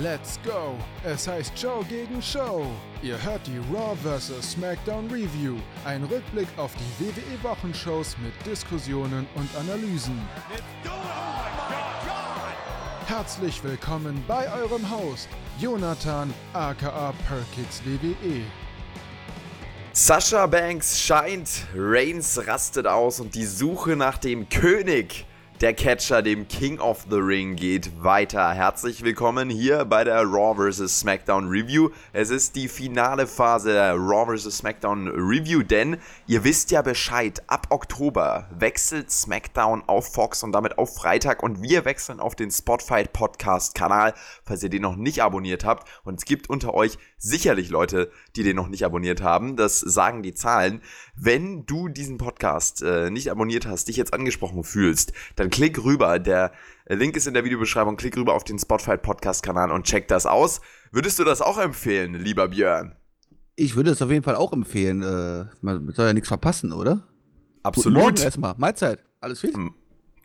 Let's go! Es heißt Show gegen Show. Ihr hört die Raw vs. SmackDown Review. Ein Rückblick auf die WWE-Wochenshows mit Diskussionen und Analysen. Herzlich willkommen bei eurem Host, Jonathan aka Perkins WWE. Sascha Banks scheint, Reigns rastet aus und die Suche nach dem König der Catcher, dem King of the Ring, geht weiter. Herzlich willkommen hier bei der Raw vs. SmackDown Review. Es ist die finale Phase der Raw vs. SmackDown Review, denn ihr wisst ja Bescheid, ab Oktober wechselt SmackDown auf Fox und damit auf Freitag und wir wechseln auf den Spotfight Podcast Kanal, falls ihr den noch nicht abonniert habt. Und es gibt unter euch sicherlich Leute, die den noch nicht abonniert haben. Das sagen die Zahlen. Wenn du diesen Podcast äh, nicht abonniert hast, dich jetzt angesprochen fühlst, dann klick rüber. Der Link ist in der Videobeschreibung. Klick rüber auf den Spotify Podcast Kanal und check das aus. Würdest du das auch empfehlen, lieber Björn? Ich würde es auf jeden Fall auch empfehlen. Äh, man soll ja nichts verpassen, oder? Absolut. Guten Morgen erstmal. Mahlzeit. Alles fit?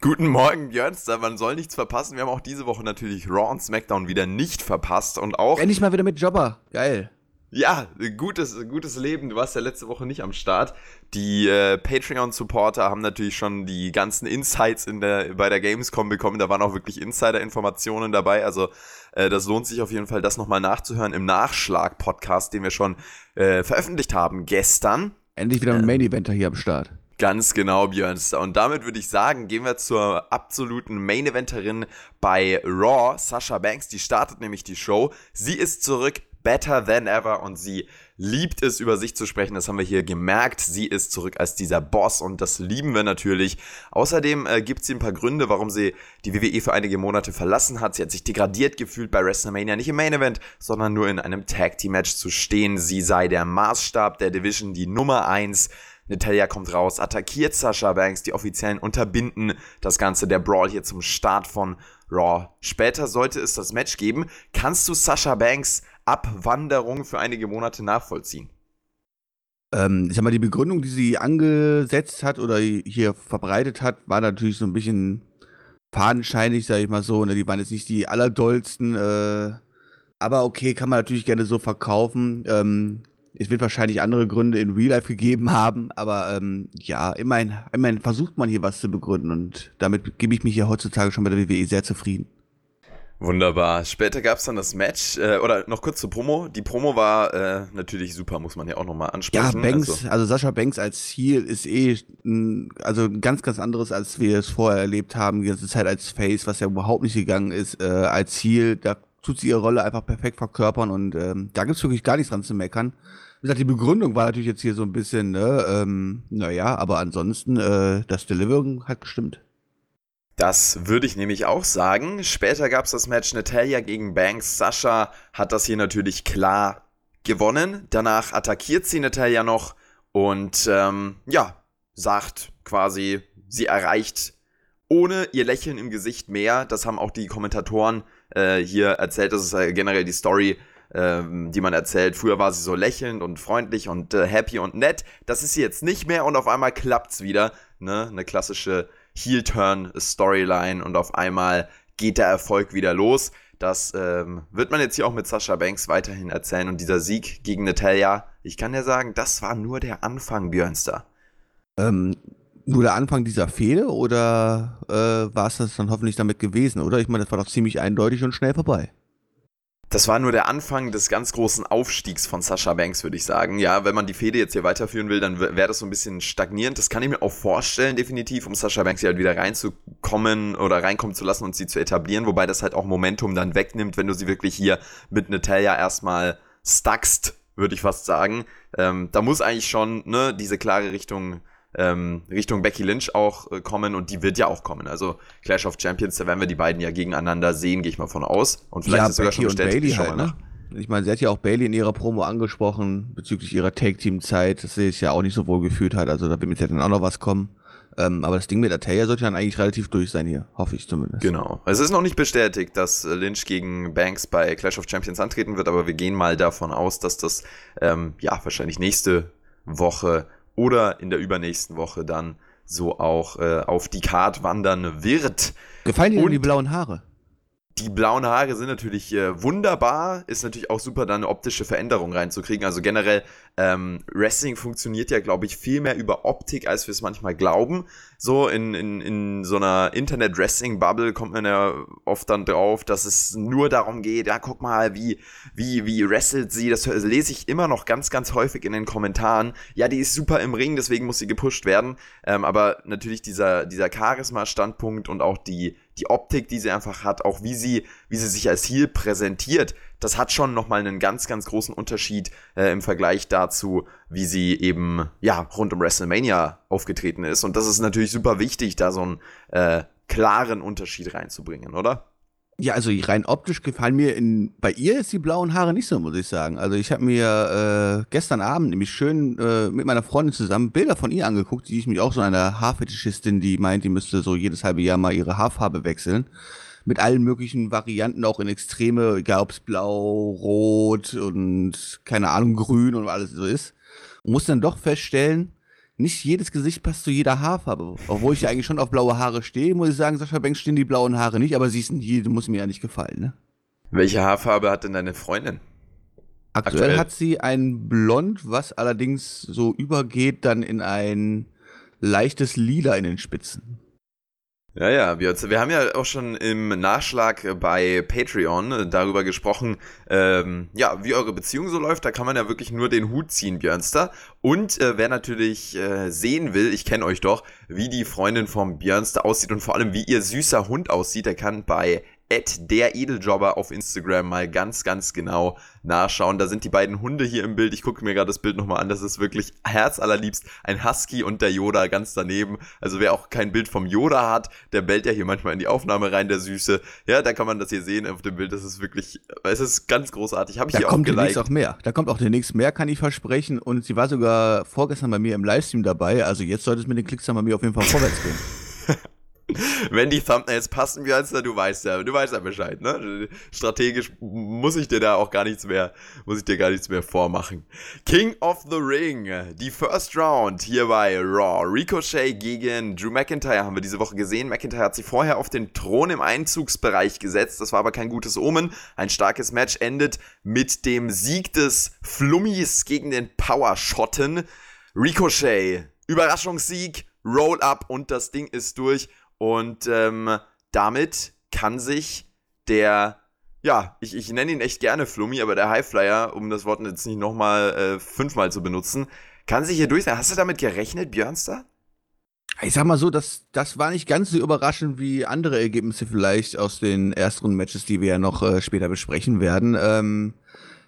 Guten Morgen, Björnster. Man soll nichts verpassen. Wir haben auch diese Woche natürlich Raw und SmackDown wieder nicht verpasst und auch. Endlich mal wieder mit Jobber. Geil. Ja, gutes, gutes Leben. Du warst ja letzte Woche nicht am Start. Die äh, Patreon-Supporter haben natürlich schon die ganzen Insights in der, bei der Gamescom bekommen. Da waren auch wirklich Insider-Informationen dabei. Also äh, das lohnt sich auf jeden Fall, das nochmal nachzuhören im Nachschlag-Podcast, den wir schon äh, veröffentlicht haben gestern. Endlich wieder ein Main-Eventer hier am Start. Ganz genau, Björnster. Und damit würde ich sagen, gehen wir zur absoluten Main-Eventerin bei Raw, Sasha Banks. Die startet nämlich die Show. Sie ist zurück better than ever und sie liebt es, über sich zu sprechen. Das haben wir hier gemerkt. Sie ist zurück als dieser Boss und das lieben wir natürlich. Außerdem äh, gibt sie ein paar Gründe, warum sie die WWE für einige Monate verlassen hat. Sie hat sich degradiert gefühlt bei WrestleMania, nicht im Main Event, sondern nur in einem Tag Team Match zu stehen. Sie sei der Maßstab der Division, die Nummer eins. Natalia kommt raus, attackiert Sasha Banks, die Offiziellen unterbinden das Ganze, der Brawl hier zum Start von Raw. Später sollte es das Match geben. Kannst du Sasha Banks Abwanderung für einige Monate nachvollziehen? Ähm, ich sag mal, die Begründung, die sie angesetzt hat oder hier verbreitet hat, war natürlich so ein bisschen fadenscheinig, sag ich mal so. Ne? Die waren jetzt nicht die allerdollsten, äh, aber okay, kann man natürlich gerne so verkaufen. Ähm, es wird wahrscheinlich andere Gründe in Real Life gegeben haben, aber ähm, ja, immerhin, immerhin versucht man hier was zu begründen und damit gebe ich mich ja heutzutage schon bei der WWE sehr zufrieden. Wunderbar. Später gab es dann das Match, äh, oder noch kurz zur Promo. Die Promo war äh, natürlich super, muss man ja auch nochmal ansprechen. Ja, Banks, also, also, Sascha Banks als Ziel ist eh ein, also ganz, ganz anderes, als wir es vorher erlebt haben. Die ganze Zeit als Face, was ja überhaupt nicht gegangen ist, äh, als Ziel. Da tut sie ihre Rolle einfach perfekt verkörpern und ähm, da gibt's wirklich gar nichts dran zu meckern. Wie gesagt, die Begründung war natürlich jetzt hier so ein bisschen, ne, ähm, naja, aber ansonsten, äh, das Delivering hat gestimmt. Das würde ich nämlich auch sagen. Später gab es das Match Natalia gegen Banks. Sascha hat das hier natürlich klar gewonnen. Danach attackiert sie Natalia noch und ähm, ja, sagt quasi, sie erreicht ohne ihr Lächeln im Gesicht mehr. Das haben auch die Kommentatoren äh, hier erzählt. Das ist äh, generell die Story, äh, die man erzählt. Früher war sie so lächelnd und freundlich und äh, happy und nett. Das ist sie jetzt nicht mehr und auf einmal klappt's wieder. Ne? Eine klassische Heel-Turn-Storyline und auf einmal geht der Erfolg wieder los. Das ähm, wird man jetzt hier auch mit Sascha Banks weiterhin erzählen. Und dieser Sieg gegen Natalia, ich kann ja sagen, das war nur der Anfang, Björnster. Ähm, nur der Anfang dieser Fehde oder äh, war es das dann hoffentlich damit gewesen, oder? Ich meine, das war doch ziemlich eindeutig und schnell vorbei das war nur der Anfang des ganz großen Aufstiegs von Sascha Banks, würde ich sagen. Ja, wenn man die Fehde jetzt hier weiterführen will, dann wäre das so ein bisschen stagnierend. Das kann ich mir auch vorstellen, definitiv, um Sascha Banks hier halt wieder reinzukommen oder reinkommen zu lassen und sie zu etablieren, wobei das halt auch Momentum dann wegnimmt, wenn du sie wirklich hier mit Natalia erstmal stackst, würde ich fast sagen. Ähm, da muss eigentlich schon ne, diese klare Richtung ähm, Richtung Becky Lynch auch äh, kommen und die wird ja auch kommen. Also Clash of Champions, da werden wir die beiden ja gegeneinander sehen, gehe ich mal von aus. Und vielleicht ja, ist sogar schon bestätigt. Bailey halt, ne? Ich meine, sie hat ja auch Bailey in ihrer Promo angesprochen bezüglich ihrer Tag-Team-Zeit, dass sie sich ja auch nicht so wohl gefühlt hat. Also da wird mit dann auch noch was kommen. Ähm, aber das Ding mit Ataya sollte dann eigentlich relativ durch sein hier, hoffe ich zumindest. Genau. Es ist noch nicht bestätigt, dass Lynch gegen Banks bei Clash of Champions antreten wird, aber wir gehen mal davon aus, dass das ähm, ja wahrscheinlich nächste Woche oder in der übernächsten Woche dann so auch äh, auf die Card wandern wird. Gefallen dir die blauen Haare? Die blauen Haare sind natürlich äh, wunderbar, ist natürlich auch super, da eine optische Veränderung reinzukriegen. Also generell, ähm, Wrestling funktioniert ja, glaube ich, viel mehr über Optik, als wir es manchmal glauben. So in, in, in so einer Internet-Wrestling-Bubble kommt man ja oft dann drauf, dass es nur darum geht, ja, guck mal, wie, wie, wie wrestelt sie. Das lese ich immer noch ganz, ganz häufig in den Kommentaren. Ja, die ist super im Ring, deswegen muss sie gepusht werden. Ähm, aber natürlich dieser, dieser Charisma-Standpunkt und auch die die Optik, die sie einfach hat, auch wie sie, wie sie sich als Heel präsentiert, das hat schon nochmal einen ganz, ganz großen Unterschied äh, im Vergleich dazu, wie sie eben, ja, rund um WrestleMania aufgetreten ist. Und das ist natürlich super wichtig, da so einen äh, klaren Unterschied reinzubringen, oder? Ja, also rein optisch gefallen mir in, bei ihr ist die blauen Haare nicht so, muss ich sagen. Also ich habe mir äh, gestern Abend nämlich schön äh, mit meiner Freundin zusammen Bilder von ihr angeguckt, die ist mich auch so eine Haarfetischistin, die meint, die müsste so jedes halbe Jahr mal ihre Haarfarbe wechseln. Mit allen möglichen Varianten, auch in Extreme, egal ob es blau, rot und keine Ahnung, grün und alles so ist. Und muss dann doch feststellen, nicht jedes Gesicht passt zu jeder Haarfarbe. Obwohl ich ja eigentlich schon auf blaue Haare stehe, muss ich sagen, Sascha Banks stehen die blauen Haare nicht, aber sie ist hier, muss mir ja nicht gefallen, ne? Welche Haarfarbe hat denn deine Freundin? Aktuell, Aktuell hat sie ein Blond, was allerdings so übergeht dann in ein leichtes Lila in den Spitzen. Ja, ja, wir, wir haben ja auch schon im Nachschlag bei Patreon darüber gesprochen, ähm, ja, wie eure Beziehung so läuft. Da kann man ja wirklich nur den Hut ziehen, Björnster. Und äh, wer natürlich äh, sehen will, ich kenne euch doch, wie die Freundin vom Björnster aussieht und vor allem wie ihr süßer Hund aussieht, der kann bei der Edeljobber auf Instagram mal ganz, ganz genau nachschauen. Da sind die beiden Hunde hier im Bild. Ich gucke mir gerade das Bild nochmal an. Das ist wirklich herzallerliebst. Ein Husky und der Yoda ganz daneben. Also wer auch kein Bild vom Yoda hat, der bellt ja hier manchmal in die Aufnahme rein, der Süße. Ja, da kann man das hier sehen auf dem Bild. Das ist wirklich, es ist ganz großartig. Habe ich da hier kommt auch demnächst auch mehr. Da kommt auch demnächst mehr, kann ich versprechen. Und sie war sogar vorgestern bei mir im Livestream dabei. Also jetzt sollte es mit den Klicks dann bei mir auf jeden Fall vorwärts gehen. Wenn die Thumbnails passen, heißt du weißt ja, du weißt ja Bescheid, ne? Strategisch muss ich dir da auch gar nichts mehr, muss ich dir gar nichts mehr vormachen. King of the Ring, die First Round hier bei Raw. Ricochet gegen Drew McIntyre haben wir diese Woche gesehen. McIntyre hat sich vorher auf den Thron im Einzugsbereich gesetzt. Das war aber kein gutes Omen. Ein starkes Match endet mit dem Sieg des Flummis gegen den Power-Schotten. Ricochet, Überraschungssieg, Roll-up und das Ding ist durch. Und ähm, damit kann sich der, ja, ich, ich nenne ihn echt gerne Flummi, aber der Highflyer, um das Wort jetzt nicht nochmal äh, fünfmal zu benutzen, kann sich hier durch sein. Hast du damit gerechnet, Björnster? Ich sag mal so, das, das war nicht ganz so überraschend wie andere Ergebnisse vielleicht aus den ersten Matches, die wir ja noch äh, später besprechen werden. Ähm,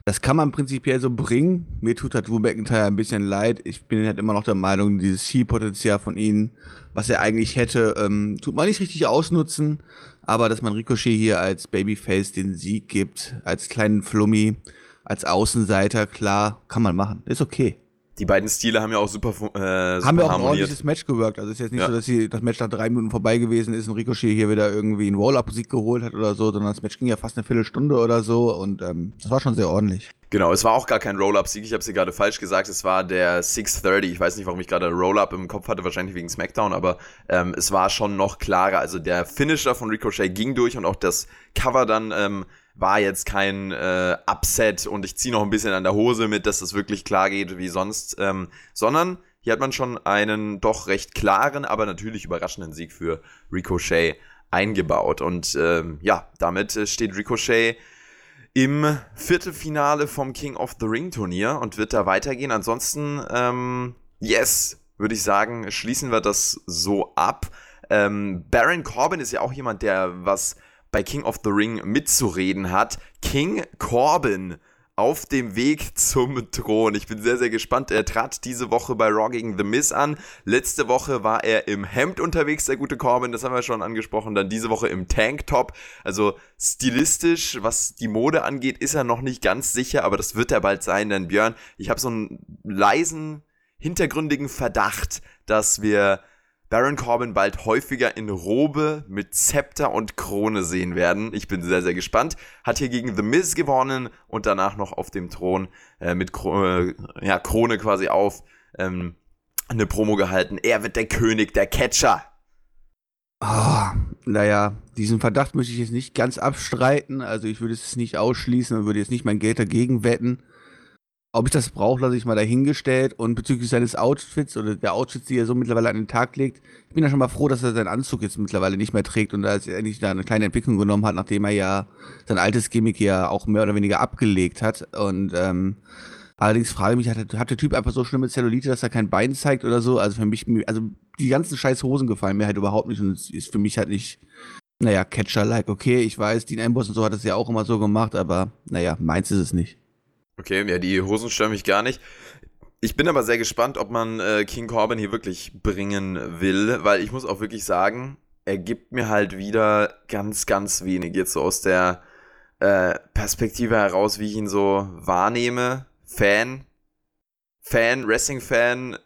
das kann man prinzipiell so bringen. Mir tut halt Drew McIntyre ein bisschen leid. Ich bin halt immer noch der Meinung, dieses Zielpotenzial von ihm, was er eigentlich hätte, ähm, tut man nicht richtig ausnutzen. Aber dass man Ricochet hier als Babyface den Sieg gibt, als kleinen Flummi, als Außenseiter, klar, kann man machen. Ist okay die beiden Stile haben ja auch super, äh, super Haben wir auch ein ordentliches Match gewirkt. Also es ist jetzt nicht ja. so, dass sie, das Match nach drei Minuten vorbei gewesen ist und Ricochet hier wieder irgendwie einen Roll-Up-Sieg geholt hat oder so, sondern das Match ging ja fast eine Viertelstunde oder so und ähm, das war schon sehr ordentlich. Genau, es war auch gar kein Roll-Up-Sieg. Ich habe sie gerade falsch gesagt. Es war der 630. Ich weiß nicht, warum ich gerade Roll-Up im Kopf hatte, wahrscheinlich wegen SmackDown, aber ähm, es war schon noch klarer. Also der Finisher von Ricochet ging durch und auch das Cover dann ähm, war jetzt kein äh, Upset und ich ziehe noch ein bisschen an der Hose mit, dass das wirklich klar geht wie sonst, ähm, sondern hier hat man schon einen doch recht klaren, aber natürlich überraschenden Sieg für Ricochet eingebaut. Und ähm, ja, damit äh, steht Ricochet im Viertelfinale vom King of the Ring Turnier und wird da weitergehen. Ansonsten, ähm, yes, würde ich sagen, schließen wir das so ab. Ähm, Baron Corbin ist ja auch jemand, der was bei King of the Ring mitzureden hat. King Corbin auf dem Weg zum Thron. Ich bin sehr, sehr gespannt. Er trat diese Woche bei Raw gegen The Miz an. Letzte Woche war er im Hemd unterwegs, der gute Corbin, das haben wir schon angesprochen. Dann diese Woche im Tanktop. Also stilistisch, was die Mode angeht, ist er noch nicht ganz sicher, aber das wird er bald sein, denn Björn, ich habe so einen leisen, hintergründigen Verdacht, dass wir Baron Corbin bald häufiger in Robe mit Zepter und Krone sehen werden. Ich bin sehr, sehr gespannt. Hat hier gegen The Miz gewonnen und danach noch auf dem Thron äh, mit Kro äh, ja, Krone quasi auf ähm, eine Promo gehalten. Er wird der König, der Catcher. Oh, naja, diesen Verdacht möchte ich jetzt nicht ganz abstreiten. Also ich würde es nicht ausschließen und würde jetzt nicht mein Geld dagegen wetten. Ob ich das brauche, lasse ich mal dahingestellt. Und bezüglich seines Outfits oder der Outfits, die er so mittlerweile an den Tag legt, ich bin ja schon mal froh, dass er seinen Anzug jetzt mittlerweile nicht mehr trägt und da er endlich da eine kleine Entwicklung genommen hat, nachdem er ja sein altes Gimmick ja auch mehr oder weniger abgelegt hat. Und ähm, allerdings frage ich mich, hat, hat der Typ einfach so schlimme Zellulite, dass er kein Bein zeigt oder so? Also für mich, also die ganzen scheiß Hosen gefallen mir halt überhaupt nicht und es ist für mich halt nicht, naja, Catcher-like. Okay, ich weiß, Dean Ambrose und so hat es ja auch immer so gemacht, aber naja, meins ist es nicht. Okay, ja, die Hosen stören mich gar nicht. Ich bin aber sehr gespannt, ob man äh, King Corbin hier wirklich bringen will, weil ich muss auch wirklich sagen, er gibt mir halt wieder ganz, ganz wenig jetzt so aus der äh, Perspektive heraus, wie ich ihn so wahrnehme. Fan, Fan, Wrestling-Fan,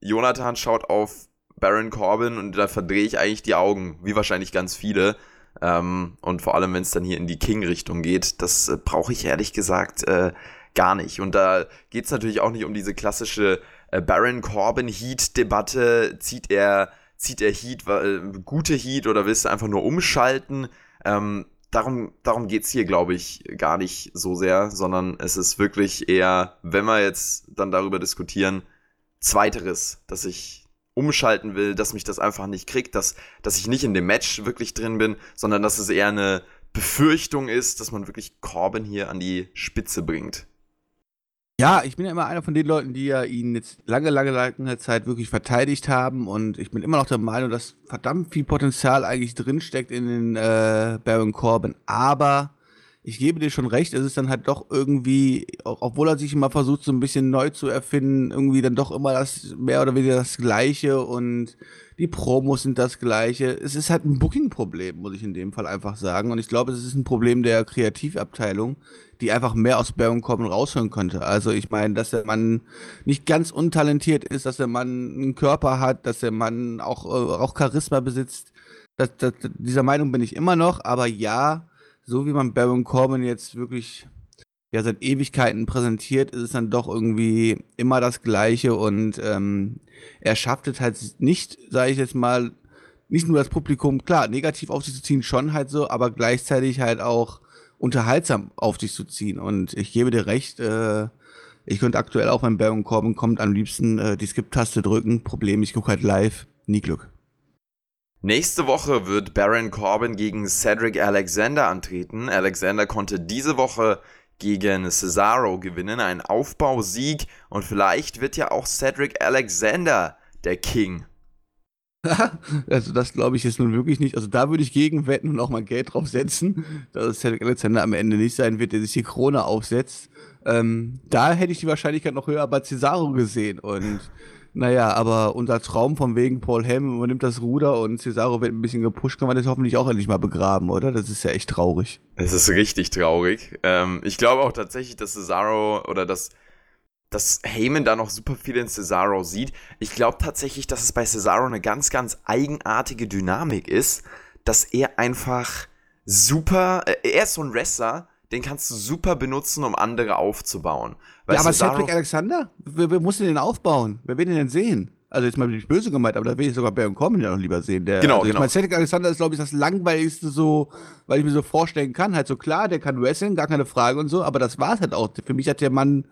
Jonathan schaut auf Baron Corbin und da verdrehe ich eigentlich die Augen, wie wahrscheinlich ganz viele. Ähm, und vor allem, wenn es dann hier in die King-Richtung geht, das äh, brauche ich ehrlich gesagt äh, gar nicht. Und da geht es natürlich auch nicht um diese klassische äh, Baron Corbin Heat-Debatte. Zieht er, zieht er Heat, äh, gute Heat oder willst du einfach nur umschalten? Ähm, darum, darum geht es hier, glaube ich, gar nicht so sehr, sondern es ist wirklich eher, wenn wir jetzt dann darüber diskutieren, zweiteres, dass ich umschalten will, dass mich das einfach nicht kriegt, dass, dass ich nicht in dem Match wirklich drin bin, sondern dass es eher eine Befürchtung ist, dass man wirklich Corbin hier an die Spitze bringt. Ja, ich bin ja immer einer von den Leuten, die ja ihn jetzt lange, lange, lange Zeit wirklich verteidigt haben und ich bin immer noch der Meinung, dass verdammt viel Potenzial eigentlich drinsteckt in den äh, Baron Corbin. Aber ich gebe dir schon recht, es ist dann halt doch irgendwie, obwohl er sich immer versucht, so ein bisschen neu zu erfinden, irgendwie dann doch immer das mehr oder weniger das Gleiche und die Promos sind das Gleiche. Es ist halt ein Booking-Problem, muss ich in dem Fall einfach sagen. Und ich glaube, es ist ein Problem der Kreativabteilung, die einfach mehr aus Baron Corbin rausholen könnte. Also ich meine, dass der Mann nicht ganz untalentiert ist, dass der Mann einen Körper hat, dass der Mann auch, äh, auch Charisma besitzt. Das, das, dieser Meinung bin ich immer noch, aber ja, so wie man Baron Corbin jetzt wirklich ja seit Ewigkeiten präsentiert, ist es dann doch irgendwie immer das Gleiche und ähm, er schafft es halt nicht, sage ich jetzt mal, nicht nur das Publikum, klar, negativ auf sich zu ziehen, schon halt so, aber gleichzeitig halt auch unterhaltsam auf sich zu ziehen. Und ich gebe dir recht, äh, ich könnte aktuell auch, wenn Baron Corbin kommt, am liebsten äh, die Skip-Taste drücken. Problem, ich gucke halt live, nie Glück. Nächste Woche wird Baron Corbin gegen Cedric Alexander antreten. Alexander konnte diese Woche gegen Cesaro gewinnen, ein Aufbausieg und vielleicht wird ja auch Cedric Alexander der King. also das glaube ich jetzt nun wirklich nicht. Also da würde ich gegen wetten und auch mal Geld drauf setzen, dass es Cedric Alexander am Ende nicht sein wird, der sich die Krone aufsetzt. Ähm, da hätte ich die Wahrscheinlichkeit noch höher bei Cesaro gesehen und naja, aber unser Traum von wegen Paul Heyman übernimmt das Ruder und Cesaro wird ein bisschen gepusht, kann man das hoffentlich auch endlich mal begraben, oder? Das ist ja echt traurig. Es ist richtig traurig. Ähm, ich glaube auch tatsächlich, dass Cesaro oder dass, dass Heyman da noch super viel in Cesaro sieht. Ich glaube tatsächlich, dass es bei Cesaro eine ganz, ganz eigenartige Dynamik ist, dass er einfach super, äh, er ist so ein Wrestler, den kannst du super benutzen, um andere aufzubauen. Weil ja, aber Cesaro Cedric Alexander? Wer, wer muss denn den aufbauen? Wer will den denn sehen? Also jetzt mal nicht böse gemeint, aber da will ich sogar Baron Corbin ja noch lieber sehen. Der, genau, also ich genau. meine, Cedric Alexander ist, glaube ich, das langweiligste so, weil ich mir so vorstellen kann. Halt so klar, der kann wrestlen, gar keine Frage und so, aber das war es halt auch. Für mich hat der Mann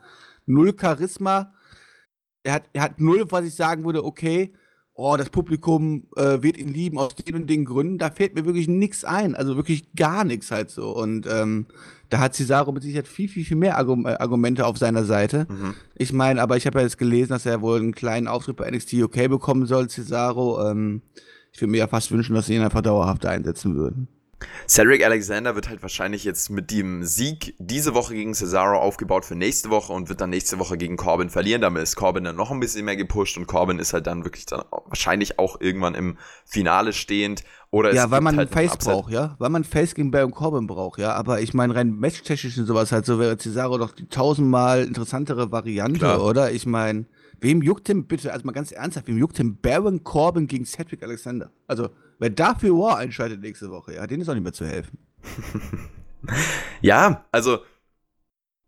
null Charisma. Er hat, er hat null, was ich sagen würde, okay, oh, das Publikum äh, wird ihn lieben aus den und den Gründen. Da fällt mir wirklich nichts ein. Also wirklich gar nichts halt so. Und ähm, da hat Cesaro mit Sicherheit viel, viel, viel mehr Argum äh, Argumente auf seiner Seite. Mhm. Ich meine, aber ich habe ja jetzt gelesen, dass er wohl einen kleinen Auftritt bei NXT UK bekommen soll, Cesaro. Ähm, ich würde mir ja fast wünschen, dass sie ihn einfach dauerhaft einsetzen würden. Cedric Alexander wird halt wahrscheinlich jetzt mit dem Sieg diese Woche gegen Cesaro aufgebaut für nächste Woche und wird dann nächste Woche gegen Corbin verlieren. Damit ist Corbin dann noch ein bisschen mehr gepusht und Corbin ist halt dann wirklich dann wahrscheinlich auch irgendwann im Finale stehend. Oder ja, weil man halt Face braucht, ja. Weil man Face gegen Baron Corbin braucht, ja. Aber ich meine, rein matchtechnisch und sowas halt so wäre Cesaro doch die tausendmal interessantere Variante, Klar. oder? Ich meine, wem juckt denn bitte, also mal ganz ernsthaft, wem juckt denn Baron Corbin gegen Cedric Alexander? Also, Wer dafür War einschaltet nächste Woche, ja, denen ist auch nicht mehr zu helfen. ja, also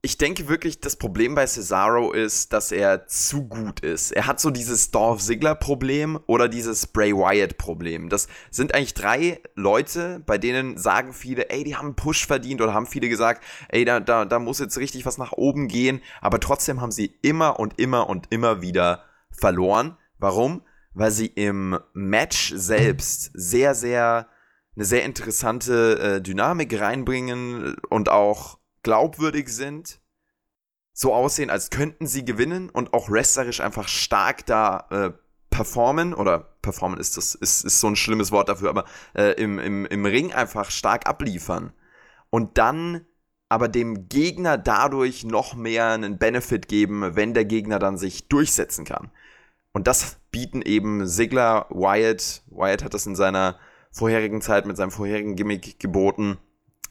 ich denke wirklich, das Problem bei Cesaro ist, dass er zu gut ist. Er hat so dieses Dolph Ziggler-Problem oder dieses Bray Wyatt-Problem. Das sind eigentlich drei Leute, bei denen sagen viele, ey, die haben einen Push verdient oder haben viele gesagt, ey, da, da, da muss jetzt richtig was nach oben gehen. Aber trotzdem haben sie immer und immer und immer wieder verloren. Warum? Weil sie im Match selbst sehr, sehr, eine sehr interessante äh, Dynamik reinbringen und auch glaubwürdig sind, so aussehen, als könnten sie gewinnen und auch wrestlerisch einfach stark da äh, performen oder performen ist das ist, ist so ein schlimmes Wort dafür, aber äh, im, im, im Ring einfach stark abliefern und dann aber dem Gegner dadurch noch mehr einen Benefit geben, wenn der Gegner dann sich durchsetzen kann. Und das bieten eben Sigler, Wyatt. Wyatt hat das in seiner vorherigen Zeit mit seinem vorherigen Gimmick geboten.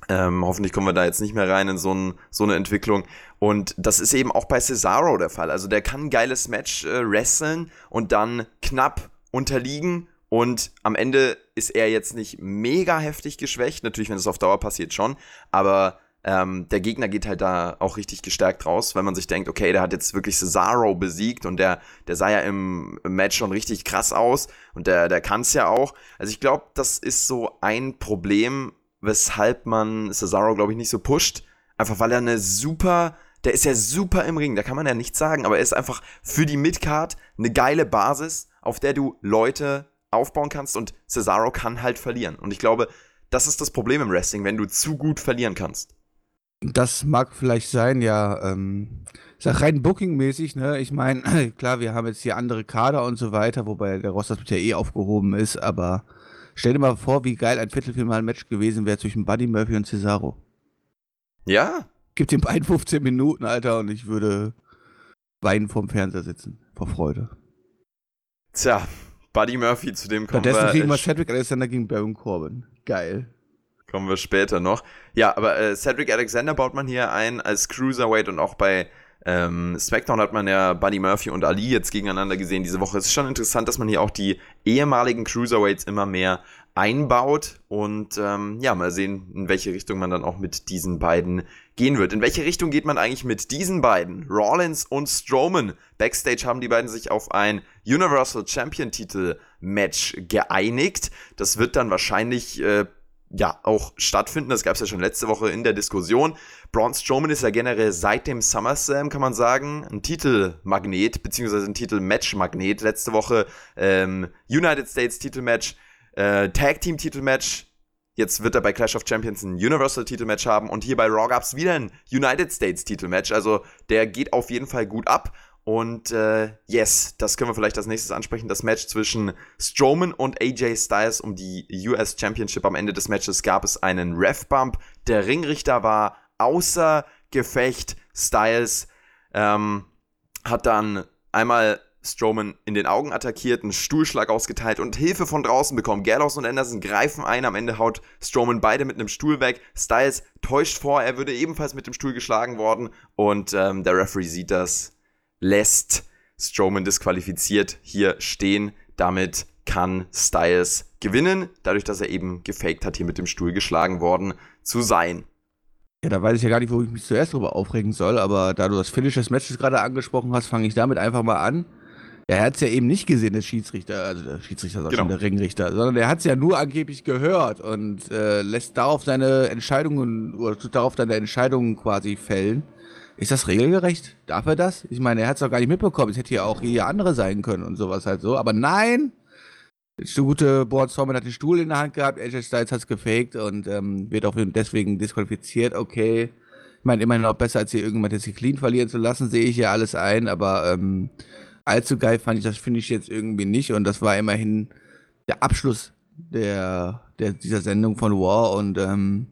Ähm, hoffentlich kommen wir da jetzt nicht mehr rein in so, ein, so, eine Entwicklung. Und das ist eben auch bei Cesaro der Fall. Also der kann ein geiles Match äh, wresteln und dann knapp unterliegen. Und am Ende ist er jetzt nicht mega heftig geschwächt. Natürlich, wenn es auf Dauer passiert, schon. Aber ähm, der Gegner geht halt da auch richtig gestärkt raus, weil man sich denkt, okay, der hat jetzt wirklich Cesaro besiegt und der, der sah ja im, Match schon richtig krass aus und der, der kann es ja auch. Also ich glaube, das ist so ein Problem, weshalb man Cesaro, glaube ich, nicht so pusht. Einfach weil er eine super, der ist ja super im Ring, da kann man ja nichts sagen, aber er ist einfach für die Midcard eine geile Basis, auf der du Leute aufbauen kannst und Cesaro kann halt verlieren. Und ich glaube, das ist das Problem im Wrestling, wenn du zu gut verlieren kannst. Das mag vielleicht sein, ja. Ähm, auch rein Booking-mäßig, ne? Ich meine, klar, wir haben jetzt hier andere Kader und so weiter, wobei der Roster ja eh aufgehoben ist, aber Stell dir mal vor, wie geil ein Viertelfinal-Match gewesen wäre zwischen Buddy Murphy und Cesaro. Ja. Gibt ihm beiden 15 Minuten, Alter, und ich würde weinen vorm Fernseher sitzen. Vor Freude. Tja, Buddy Murphy, zu dem kommen Stattdessen kriegen wir Cedric Alexander gegen Baron Corbin. Geil. Kommen wir später noch. Ja, aber äh, Cedric Alexander baut man hier ein als Cruiserweight und auch bei ähm, SmackDown hat man ja Buddy Murphy und Ali jetzt gegeneinander gesehen diese Woche. Es ist schon interessant, dass man hier auch die ehemaligen Cruiserweights immer mehr einbaut und ähm, ja, mal sehen, in welche Richtung man dann auch mit diesen beiden gehen wird. In welche Richtung geht man eigentlich mit diesen beiden? Rollins und Strowman. Backstage haben die beiden sich auf ein Universal Champion Titel Match geeinigt. Das wird dann wahrscheinlich äh, ja auch stattfinden. Das gab es ja schon letzte Woche in der Diskussion. Braun Strowman ist ja generell seit dem SummerSlam, kann man sagen, ein Titelmagnet, beziehungsweise ein Titelmatch-Magnet. Letzte Woche ähm, United States Titelmatch, äh, Tag Team Titelmatch. Jetzt wird er bei Clash of Champions ein Universal Titelmatch haben und hier bei Raw gab es wieder ein United States Titelmatch. Also der geht auf jeden Fall gut ab. Und äh, yes, das können wir vielleicht als nächstes ansprechen. Das Match zwischen Strowman und AJ Styles um die US Championship. Am Ende des Matches gab es einen Ref-Bump. Der Ringrichter war außer Gefecht. Styles ähm, hat dann einmal Strowman in den Augen attackiert, einen Stuhlschlag ausgeteilt und Hilfe von draußen bekommen. Gallows und Anderson greifen ein, am Ende haut Strowman beide mit einem Stuhl weg. Styles täuscht vor, er würde ebenfalls mit dem Stuhl geschlagen worden und ähm, der Referee sieht das lässt Strowman disqualifiziert hier stehen. Damit kann Styles gewinnen, dadurch, dass er eben gefaked hat, hier mit dem Stuhl geschlagen worden zu sein. Ja, da weiß ich ja gar nicht, wo ich mich zuerst drüber aufregen soll, aber da du das Finish des Matches gerade angesprochen hast, fange ich damit einfach mal an. Er hat es ja eben nicht gesehen, der Schiedsrichter, also der Schiedsrichter, genau. schon der Ringrichter, sondern er hat es ja nur angeblich gehört und äh, lässt darauf seine Entscheidungen oder darauf seine Entscheidungen quasi fällen. Ist das regelgerecht? Darf er das? Ich meine, er hat es doch gar nicht mitbekommen. Es hätte ja auch jeder andere sein können und sowas halt so. Aber nein! Der gute Braun Strowman hat den Stuhl in der Hand gehabt, AJ Styles hat es gefaked und ähm, wird auch deswegen disqualifiziert. Okay. Ich meine, immerhin noch besser, als hier irgendwann jetzt clean verlieren zu lassen, sehe ich ja alles ein, aber ähm, allzu geil fand ich das, finde ich jetzt irgendwie nicht. Und das war immerhin der Abschluss der, der, dieser Sendung von War und ähm,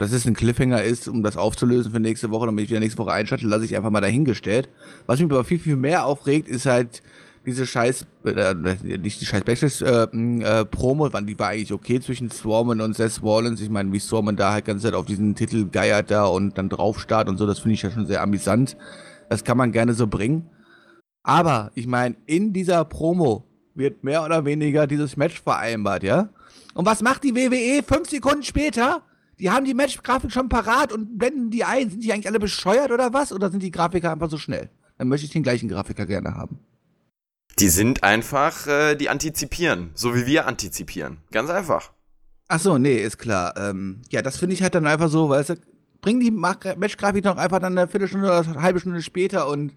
dass es ein Cliffhanger ist, um das aufzulösen für nächste Woche, damit ich wieder nächste Woche einschalte, lasse ich einfach mal dahingestellt. Was mich aber viel, viel mehr aufregt, ist halt diese scheiß, äh, nicht die scheiß Backstage äh, äh, Promo, die war eigentlich okay zwischen Swarman und Seth Rollins. Ich meine, wie Swarman da halt ganz Zeit auf diesen Titel geiert da und dann drauf starrt und so, das finde ich ja schon sehr amüsant. Das kann man gerne so bringen. Aber, ich meine, in dieser Promo wird mehr oder weniger dieses Match vereinbart, ja? Und was macht die WWE fünf Sekunden später? Die haben die Match-Grafik schon parat und blenden die ein. Sind die eigentlich alle bescheuert oder was? Oder sind die Grafiker einfach so schnell? Dann möchte ich den gleichen Grafiker gerne haben. Die sind einfach, äh, die antizipieren, so wie wir antizipieren. Ganz einfach. Ach so, nee, ist klar. Ähm, ja, das finde ich halt dann einfach so, weil du, bring die Match-Grafik doch einfach dann eine Viertelstunde oder eine halbe Stunde später und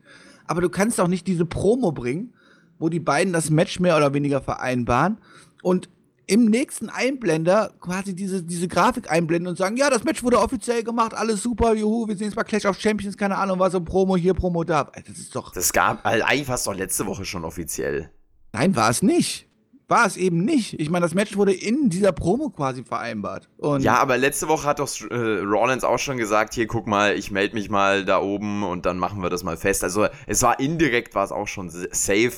aber du kannst auch nicht diese Promo bringen, wo die beiden das Match mehr oder weniger vereinbaren und im nächsten Einblender quasi diese, diese Grafik einblenden und sagen, ja, das Match wurde offiziell gemacht, alles super, juhu, wir sehen jetzt bei Clash of Champions, keine Ahnung, was so Promo hier, Promo da. Das ist doch. Das gab, also eigentlich war es doch letzte Woche schon offiziell. Nein, war es nicht. War es eben nicht. Ich meine, das Match wurde in dieser Promo quasi vereinbart. Und ja, aber letzte Woche hat doch äh, Rollins auch schon gesagt, hier guck mal, ich melde mich mal da oben und dann machen wir das mal fest. Also es war indirekt, war es auch schon safe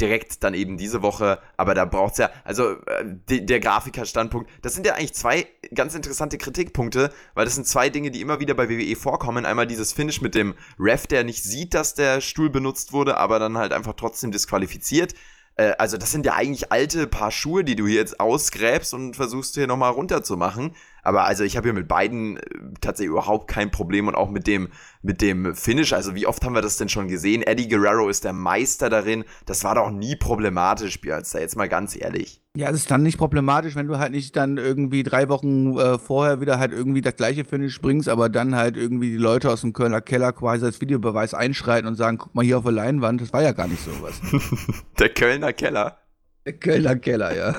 direkt dann eben diese Woche, aber da braucht es ja, also äh, de, der Grafiker-Standpunkt, das sind ja eigentlich zwei ganz interessante Kritikpunkte, weil das sind zwei Dinge, die immer wieder bei WWE vorkommen. Einmal dieses Finish mit dem Ref, der nicht sieht, dass der Stuhl benutzt wurde, aber dann halt einfach trotzdem disqualifiziert. Äh, also das sind ja eigentlich alte Paar Schuhe, die du hier jetzt ausgräbst und versuchst hier nochmal runterzumachen. Aber also ich habe hier mit beiden äh, tatsächlich überhaupt kein Problem und auch mit dem, mit dem Finish. Also wie oft haben wir das denn schon gesehen? Eddie Guerrero ist der Meister darin. Das war doch nie problematisch, Björn. Jetzt mal ganz ehrlich. Ja, es ist dann nicht problematisch, wenn du halt nicht dann irgendwie drei Wochen äh, vorher wieder halt irgendwie das gleiche Finish bringst, aber dann halt irgendwie die Leute aus dem Kölner Keller quasi als Videobeweis einschreiten und sagen, guck mal hier auf der Leinwand, das war ja gar nicht sowas. der Kölner Keller. Der Kölner Keller, ja.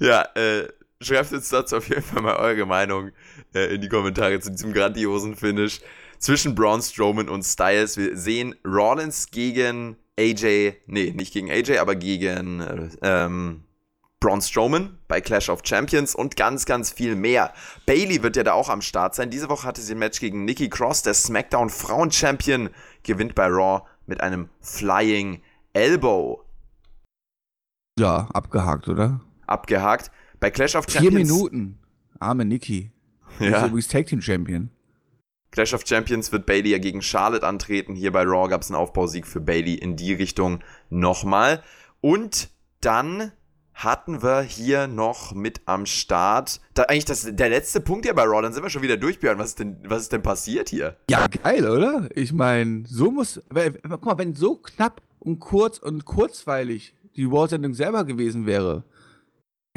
ja, äh, schreibt uns dazu auf jeden Fall mal eure Meinung äh, in die Kommentare zu diesem grandiosen Finish zwischen Braun Strowman und Styles. Wir sehen Rollins gegen AJ, nee, nicht gegen AJ, aber gegen äh, ähm, Braun Strowman bei Clash of Champions und ganz, ganz viel mehr. Bailey wird ja da auch am Start sein. Diese Woche hatte sie ein Match gegen Nikki Cross, der SmackDown Frauen Champion, gewinnt bei Raw mit einem Flying Elbow. Ja, abgehakt, oder? Abgehakt. Bei Clash of Champions. Vier Minuten. Arme Nikki. Ja. Ist übrigens Tag Team Champion. Clash of Champions wird Bailey ja gegen Charlotte antreten. Hier bei Raw gab es einen Aufbausieg für Bailey in die Richtung nochmal. Und dann hatten wir hier noch mit am Start. Da eigentlich das, der letzte Punkt hier bei Raw, dann sind wir schon wieder durch, Björn. Was ist denn, was ist denn passiert hier? Ja, geil, oder? Ich meine, so muss. Guck mal, wenn so knapp und kurz und kurzweilig die Raw-Sendung selber gewesen wäre,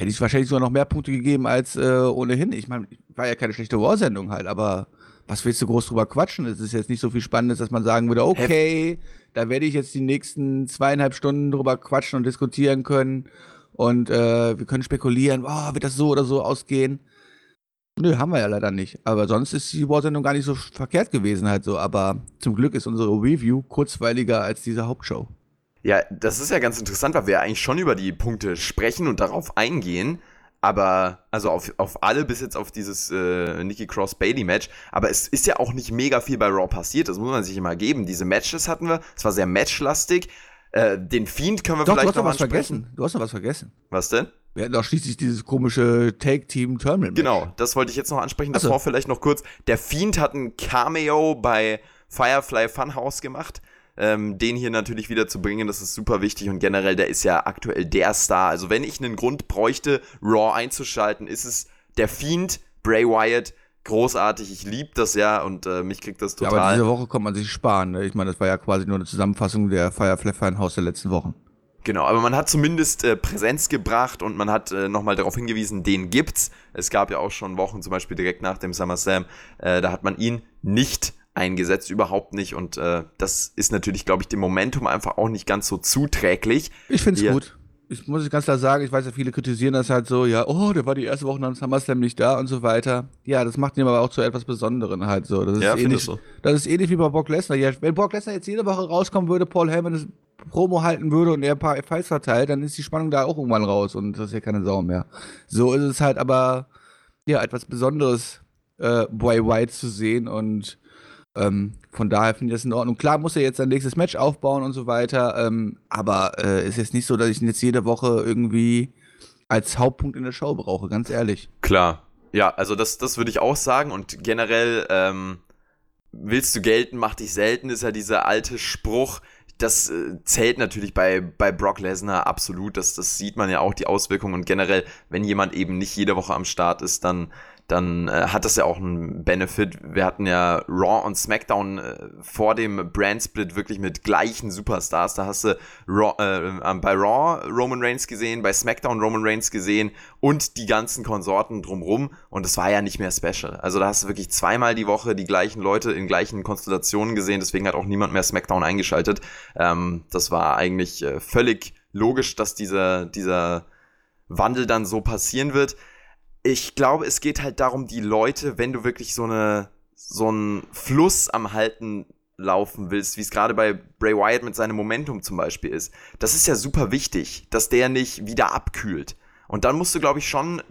hätte ich wahrscheinlich sogar noch mehr Punkte gegeben als äh, ohnehin. Ich meine, war ja keine schlechte War-Sendung halt, aber was willst du groß drüber quatschen? Es ist jetzt nicht so viel Spannendes, dass man sagen würde, okay, da werde ich jetzt die nächsten zweieinhalb Stunden drüber quatschen und diskutieren können und äh, wir können spekulieren, oh, wird das so oder so ausgehen. Nö, haben wir ja leider nicht. Aber sonst ist die War-Sendung gar nicht so verkehrt gewesen halt so. Aber zum Glück ist unsere Review kurzweiliger als diese Hauptshow. Ja, das ist ja ganz interessant, weil wir eigentlich schon über die Punkte sprechen und darauf eingehen. Aber, also auf, auf alle bis jetzt auf dieses äh, Nikki Cross Bailey Match. Aber es ist ja auch nicht mega viel bei Raw passiert. Das muss man sich immer geben. Diese Matches hatten wir. Es war sehr matchlastig. Äh, den Fiend können wir doch, vielleicht noch was vergessen. Du hast noch was vergessen. Was denn? Wir hatten doch schließlich dieses komische Take-Team-Terminal. Genau, das wollte ich jetzt noch ansprechen. Das war vielleicht noch kurz. Der Fiend hat ein Cameo bei Firefly Funhouse gemacht ähm, den hier natürlich wieder zu bringen, das ist super wichtig und generell, der ist ja aktuell der Star. Also wenn ich einen Grund bräuchte, Raw einzuschalten, ist es der Fiend, Bray Wyatt, großartig, ich liebe das ja und äh, mich kriegt das total. Ja, aber diese Woche kommt man sich sparen. Ne? Ich meine, das war ja quasi nur eine Zusammenfassung der Firefly Funhouse der letzten Wochen. Genau, aber man hat zumindest äh, Präsenz gebracht und man hat äh, nochmal darauf hingewiesen, den gibt's. Es gab ja auch schon Wochen, zum Beispiel direkt nach dem SummerSlam, äh, da hat man ihn nicht eingesetzt, überhaupt nicht. Und äh, das ist natürlich, glaube ich, dem Momentum einfach auch nicht ganz so zuträglich. Ich finde es gut. Ich muss ganz klar sagen, ich weiß ja, viele kritisieren das halt so, ja, oh, der war die erste Woche nach SummerSlam nicht da und so weiter. Ja, das macht ihn aber auch zu etwas Besonderen halt so. Das ist ja, ähnlich, so. Das ist ähnlich wie bei Brock Lesnar. Ja, wenn Brock Lesnar jetzt jede Woche rauskommen würde, Paul Heyman das Promo halten würde und er ein paar Fights verteilt, dann ist die Spannung da auch irgendwann raus und das ist ja keine Sau mehr. So ist es halt aber, ja, etwas Besonderes, äh, Bray White zu sehen und ähm, von daher finde ich das in Ordnung. Klar muss er jetzt sein nächstes Match aufbauen und so weiter, ähm, aber äh, ist jetzt nicht so, dass ich ihn jetzt jede Woche irgendwie als Hauptpunkt in der Show brauche, ganz ehrlich. Klar, ja, also das, das würde ich auch sagen und generell ähm, willst du gelten, mach dich selten, ist ja dieser alte Spruch. Das äh, zählt natürlich bei, bei Brock Lesnar absolut. Das, das sieht man ja auch, die Auswirkungen. Und generell, wenn jemand eben nicht jede Woche am Start ist, dann dann äh, hat das ja auch einen Benefit. Wir hatten ja Raw und SmackDown äh, vor dem Brand Split wirklich mit gleichen Superstars. Da hast du Raw, äh, bei Raw Roman Reigns gesehen, bei SmackDown Roman Reigns gesehen und die ganzen Konsorten drumrum. Und es war ja nicht mehr special. Also da hast du wirklich zweimal die Woche die gleichen Leute in gleichen Konstellationen gesehen. Deswegen hat auch niemand mehr SmackDown eingeschaltet. Ähm, das war eigentlich äh, völlig logisch, dass dieser, dieser Wandel dann so passieren wird ich glaube, es geht halt darum, die Leute, wenn du wirklich so eine so einen Fluss am Halten laufen willst, wie es gerade bei Bray Wyatt mit seinem Momentum zum Beispiel ist, das ist ja super wichtig, dass der nicht wieder abkühlt. Und dann musst du, glaube ich, schon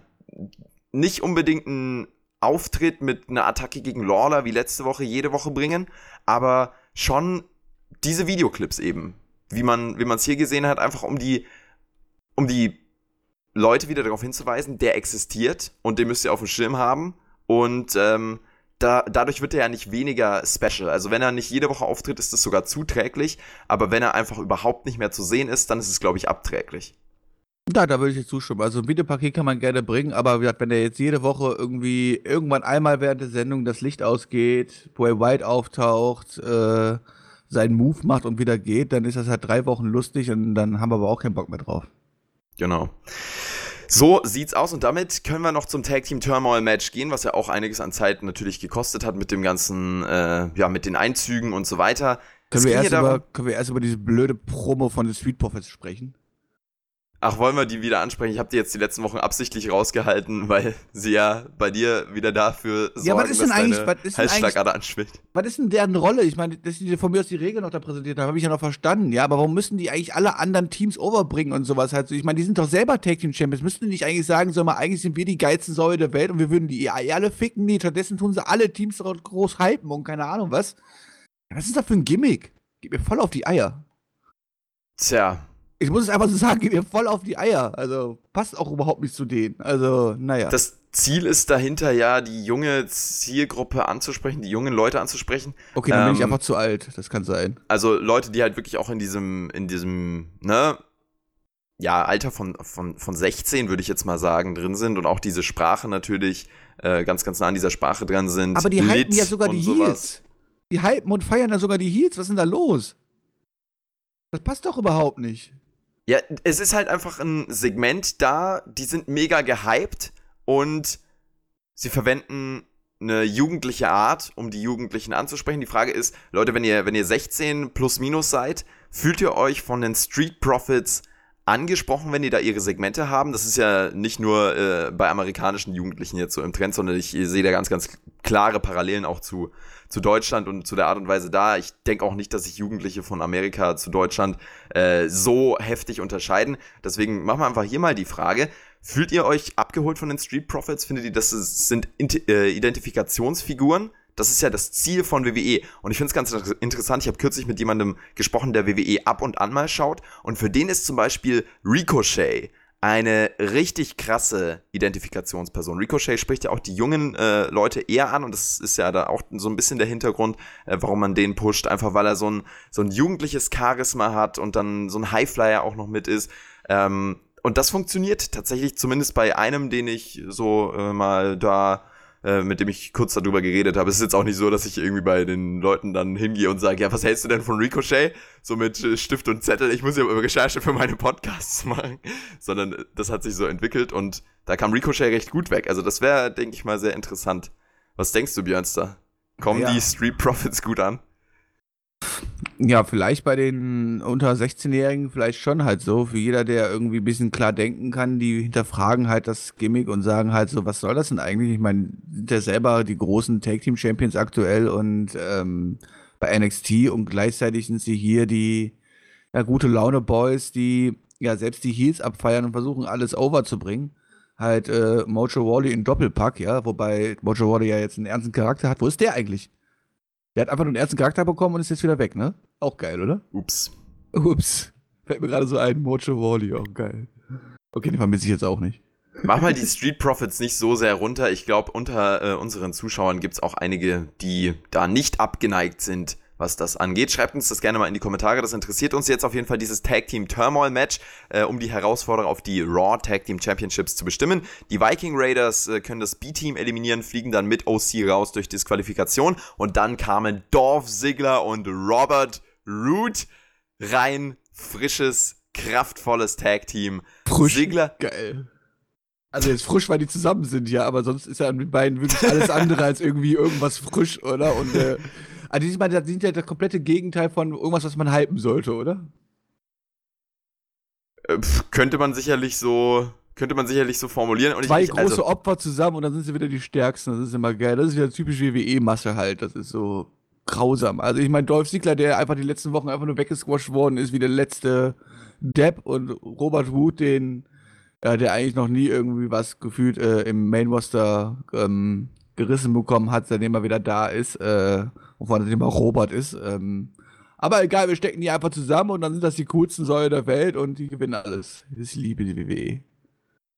nicht unbedingt einen Auftritt mit einer Attacke gegen Lawler wie letzte Woche jede Woche bringen, aber schon diese Videoclips eben, wie man wie man es hier gesehen hat, einfach um die um die Leute wieder darauf hinzuweisen, der existiert und den müsst ihr auf dem Schirm haben. Und ähm, da, dadurch wird er ja nicht weniger special. Also wenn er nicht jede Woche auftritt, ist das sogar zuträglich. Aber wenn er einfach überhaupt nicht mehr zu sehen ist, dann ist es, glaube ich, abträglich. Ja, da würde ich jetzt zustimmen. Also ein Videopaket kann man gerne bringen, aber wenn er jetzt jede Woche irgendwie irgendwann einmal während der Sendung das Licht ausgeht, er White auftaucht, äh, seinen Move macht und wieder geht, dann ist das halt drei Wochen lustig und dann haben wir aber auch keinen Bock mehr drauf. Genau. So sieht's aus und damit können wir noch zum Tag Team Turmoil Match gehen, was ja auch einiges an Zeit natürlich gekostet hat mit dem ganzen, äh, ja, mit den Einzügen und so weiter. Können wir, erst über, können wir erst über diese blöde Promo von den Street Profits sprechen? Ach, wollen wir die wieder ansprechen? Ich habe die jetzt die letzten Wochen absichtlich rausgehalten, weil sie ja bei dir wieder dafür sorgen, ja, was ist denn eigentlich, was ist Halsschlagader anschwillt. Was ist denn deren Rolle? Ich meine, dass die von mir aus die Regeln noch da präsentiert haben, habe ich ja noch verstanden. Ja, aber warum müssen die eigentlich alle anderen Teams overbringen und sowas halt? Ich meine, die sind doch selber Tag Team Champions. Müssten die nicht eigentlich sagen, sag mal, eigentlich sind wir die geilsten Säue der Welt und wir würden die eh alle ficken? Nee, stattdessen tun sie alle Teams groß hypen und keine Ahnung was. Was ist das für ein Gimmick? Geht mir voll auf die Eier. Tja, ich muss es einfach so sagen, geht mir voll auf die Eier. Also passt auch überhaupt nicht zu denen. Also, naja. Das Ziel ist dahinter ja, die junge Zielgruppe anzusprechen, die jungen Leute anzusprechen. Okay, dann ähm, bin ich ähm, einfach zu alt. Das kann sein. Also Leute, die halt wirklich auch in diesem, in diesem, ne, ja, Alter von, von, von 16, würde ich jetzt mal sagen, drin sind und auch diese Sprache natürlich äh, ganz, ganz nah an dieser Sprache dran sind. Aber die halten ja sogar die sowas. Heels. Die hypen und feiern ja sogar die Heels. Was ist denn da los? Das passt doch überhaupt nicht. Ja, es ist halt einfach ein Segment da, die sind mega gehypt und sie verwenden eine jugendliche Art, um die Jugendlichen anzusprechen. Die Frage ist, Leute, wenn ihr, wenn ihr 16 plus minus seid, fühlt ihr euch von den Street Profits angesprochen, wenn die da ihre Segmente haben. Das ist ja nicht nur äh, bei amerikanischen Jugendlichen jetzt so im Trend, sondern ich sehe da ganz, ganz klare Parallelen auch zu, zu Deutschland und zu der Art und Weise da. Ich denke auch nicht, dass sich Jugendliche von Amerika zu Deutschland äh, so heftig unterscheiden. Deswegen machen wir einfach hier mal die Frage. Fühlt ihr euch abgeholt von den Street Profits? Findet ihr, das sind äh, Identifikationsfiguren? Das ist ja das Ziel von WWE. Und ich finde es ganz interessant. Ich habe kürzlich mit jemandem gesprochen, der WWE ab und an mal schaut. Und für den ist zum Beispiel Ricochet eine richtig krasse Identifikationsperson. Ricochet spricht ja auch die jungen äh, Leute eher an und das ist ja da auch so ein bisschen der Hintergrund, äh, warum man den pusht, einfach weil er so ein, so ein jugendliches Charisma hat und dann so ein Highflyer auch noch mit ist. Ähm, und das funktioniert tatsächlich zumindest bei einem, den ich so äh, mal da äh, mit dem ich kurz darüber geredet habe. Es ist jetzt auch nicht so, dass ich irgendwie bei den Leuten dann hingehe und sage, ja, was hältst du denn von Ricochet? So mit äh, Stift und Zettel. Ich muss ja immer Recherche für meine Podcasts machen. Sondern äh, das hat sich so entwickelt und da kam Ricochet recht gut weg. Also das wäre, denke ich mal, sehr interessant. Was denkst du, Björnster? Kommen ja. die Street Profits gut an? Ja, vielleicht bei den unter 16-Jährigen vielleicht schon halt so. Für jeder, der irgendwie ein bisschen klar denken kann, die hinterfragen halt das Gimmick und sagen halt so, was soll das denn eigentlich? Ich meine, sind ja selber die großen Tag-Team-Champions aktuell und ähm, bei NXT und gleichzeitig sind sie hier die ja, gute Laune-Boys, die ja selbst die Heels abfeiern und versuchen, alles over zu bringen. Halt äh, Mojo Wally in Doppelpack, ja, wobei Mojo Wally ja jetzt einen ernsten Charakter hat. Wo ist der eigentlich? Der hat einfach nur einen ersten Charakter bekommen und ist jetzt wieder weg, ne? Auch geil, oder? Ups. Ups. Fällt mir gerade so ein, Mojo Wally, auch geil. Okay, den vermisse ich jetzt auch nicht. Mach mal die Street Profits nicht so sehr runter. Ich glaube, unter äh, unseren Zuschauern gibt es auch einige, die da nicht abgeneigt sind, was das angeht. Schreibt uns das gerne mal in die Kommentare. Das interessiert uns jetzt auf jeden Fall dieses Tag Team Turmoil Match, äh, um die Herausforderung auf die Raw Tag Team Championships zu bestimmen. Die Viking Raiders äh, können das B-Team eliminieren, fliegen dann mit OC raus durch Disqualifikation und dann kamen Dorf Ziggler und Robert Root rein. Frisches, kraftvolles Tag Team. Frisch. Ziggler. Geil. Also jetzt frisch, weil die zusammen sind, ja, aber sonst ist ja an den beiden wirklich alles andere als irgendwie irgendwas frisch, oder? Und äh, also ich meine, das sind ja das komplette Gegenteil von irgendwas, was man hypen sollte, oder? Äh, könnte man sicherlich so, könnte man sicherlich so formulieren. Und Zwei ich, große also, Opfer zusammen und dann sind sie wieder die Stärksten. Das ist immer geil. Das ist ja typisch WWE-Masse halt. Das ist so grausam. Also ich meine, Dolph Ziggler, der einfach die letzten Wochen einfach nur weggesquasht worden ist, wie der letzte Depp und Robert Wood, den, ja, der eigentlich noch nie irgendwie was gefühlt äh, im Main Roster ähm, gerissen bekommen hat, seitdem er wieder da ist. Äh, wovon es immer Robert ist. Ähm, aber egal, wir stecken die einfach zusammen und dann sind das die coolsten Säule der Welt und die gewinnen alles. Ich liebe die WWE.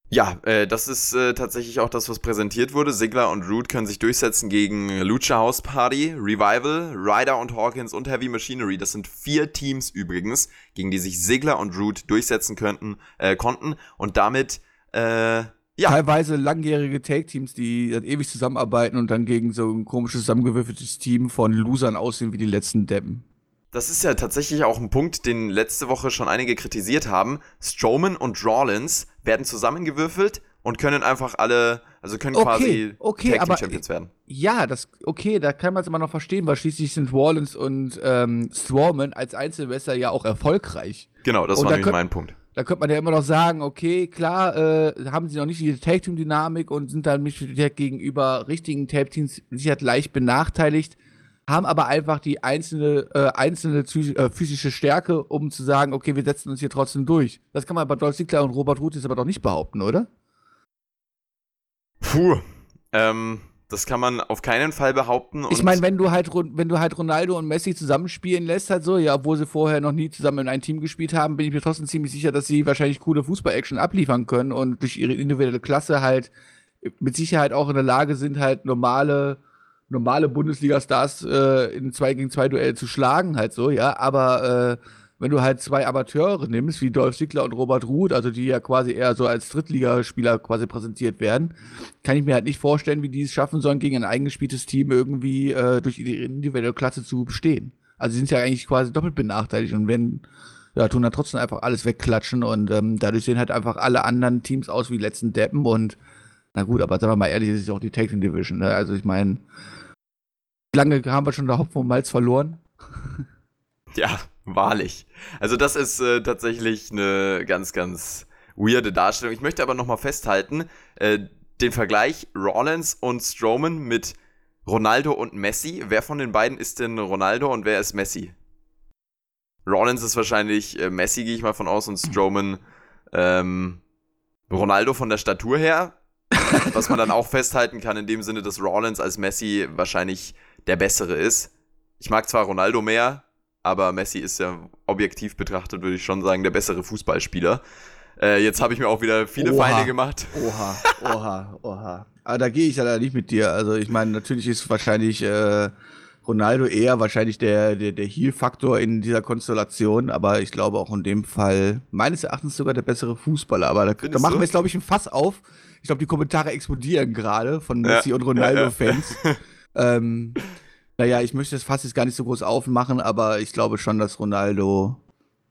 Ja, äh, das ist äh, tatsächlich auch das, was präsentiert wurde. Sigler und Root können sich durchsetzen gegen Lucha House Party, Revival, Ryder und Hawkins und Heavy Machinery. Das sind vier Teams übrigens, gegen die sich Sigler und Root durchsetzen könnten, äh, konnten und damit äh, ja. Teilweise langjährige Take-Teams, die ewig zusammenarbeiten und dann gegen so ein komisches zusammengewürfeltes Team von Losern aussehen wie die letzten Deppen. Das ist ja tatsächlich auch ein Punkt, den letzte Woche schon einige kritisiert haben. Strowman und Rawlins werden zusammengewürfelt und können einfach alle, also können okay, quasi okay, Tag Team Champions werden. Ja, das okay, da kann man es immer noch verstehen, weil schließlich sind Rawlins und ähm, Strowman als Einzelwässer ja auch erfolgreich. Genau, das und war nämlich mein Punkt da könnte man ja immer noch sagen, okay, klar, äh, haben sie noch nicht diese Tag-Team-Dynamik und sind dann gegenüber richtigen Tag-Teams sicher leicht benachteiligt, haben aber einfach die einzelne, äh, einzelne äh, physische Stärke, um zu sagen, okay, wir setzen uns hier trotzdem durch. Das kann man bei Dolph Ziggler und Robert Root jetzt aber doch nicht behaupten, oder? Puh, ähm, das kann man auf keinen Fall behaupten. ich meine, wenn du halt wenn du halt Ronaldo und Messi zusammenspielen lässt, halt so, ja, obwohl sie vorher noch nie zusammen in einem Team gespielt haben, bin ich mir trotzdem ziemlich sicher, dass sie wahrscheinlich coole Fußball-Action abliefern können und durch ihre individuelle Klasse halt mit Sicherheit auch in der Lage sind, halt normale normale Bundesliga-Stars äh, in zwei gegen zwei Duell zu schlagen, halt so, ja, aber äh, wenn du halt zwei Amateure nimmst, wie Dolph Ziggler und Robert Ruth, also die ja quasi eher so als Drittligaspieler quasi präsentiert werden, kann ich mir halt nicht vorstellen, wie die es schaffen sollen, gegen ein eingespieltes Team irgendwie äh, durch ihre individuelle Klasse zu bestehen. Also sie sind ja eigentlich quasi doppelt benachteiligt und wenn ja, tun dann trotzdem einfach alles wegklatschen und ähm, dadurch sehen halt einfach alle anderen Teams aus wie die letzten Deppen und na gut, aber sagen wir mal ehrlich, es ist auch die Taking Division. Ne? Also ich meine, lange haben wir schon der Hopfen und Malz verloren. Ja, wahrlich. Also das ist äh, tatsächlich eine ganz, ganz weirde Darstellung. Ich möchte aber nochmal festhalten, äh, den Vergleich Rollins und Strowman mit Ronaldo und Messi. Wer von den beiden ist denn Ronaldo und wer ist Messi? Rollins ist wahrscheinlich äh, Messi, gehe ich mal von aus, und Strowman ähm, Ronaldo von der Statur her. Was man dann auch festhalten kann, in dem Sinne, dass Rollins als Messi wahrscheinlich der bessere ist. Ich mag zwar Ronaldo mehr, aber Messi ist ja objektiv betrachtet, würde ich schon sagen, der bessere Fußballspieler. Äh, jetzt habe ich mir auch wieder viele oha, Feinde gemacht. Oha, oha, oha. Aber da gehe ich ja nicht mit dir. Also ich meine, natürlich ist wahrscheinlich äh, Ronaldo eher wahrscheinlich der, der, der Heal-Faktor in dieser Konstellation, aber ich glaube auch in dem Fall meines Erachtens sogar der bessere Fußballer. Aber da, da machen wir jetzt, glaube ich, ein Fass auf. Ich glaube, die Kommentare explodieren gerade von Messi ja, und Ronaldo-Fans. Ja, ja. ähm, naja, ich möchte das fast jetzt gar nicht so groß aufmachen, aber ich glaube schon, dass Ronaldo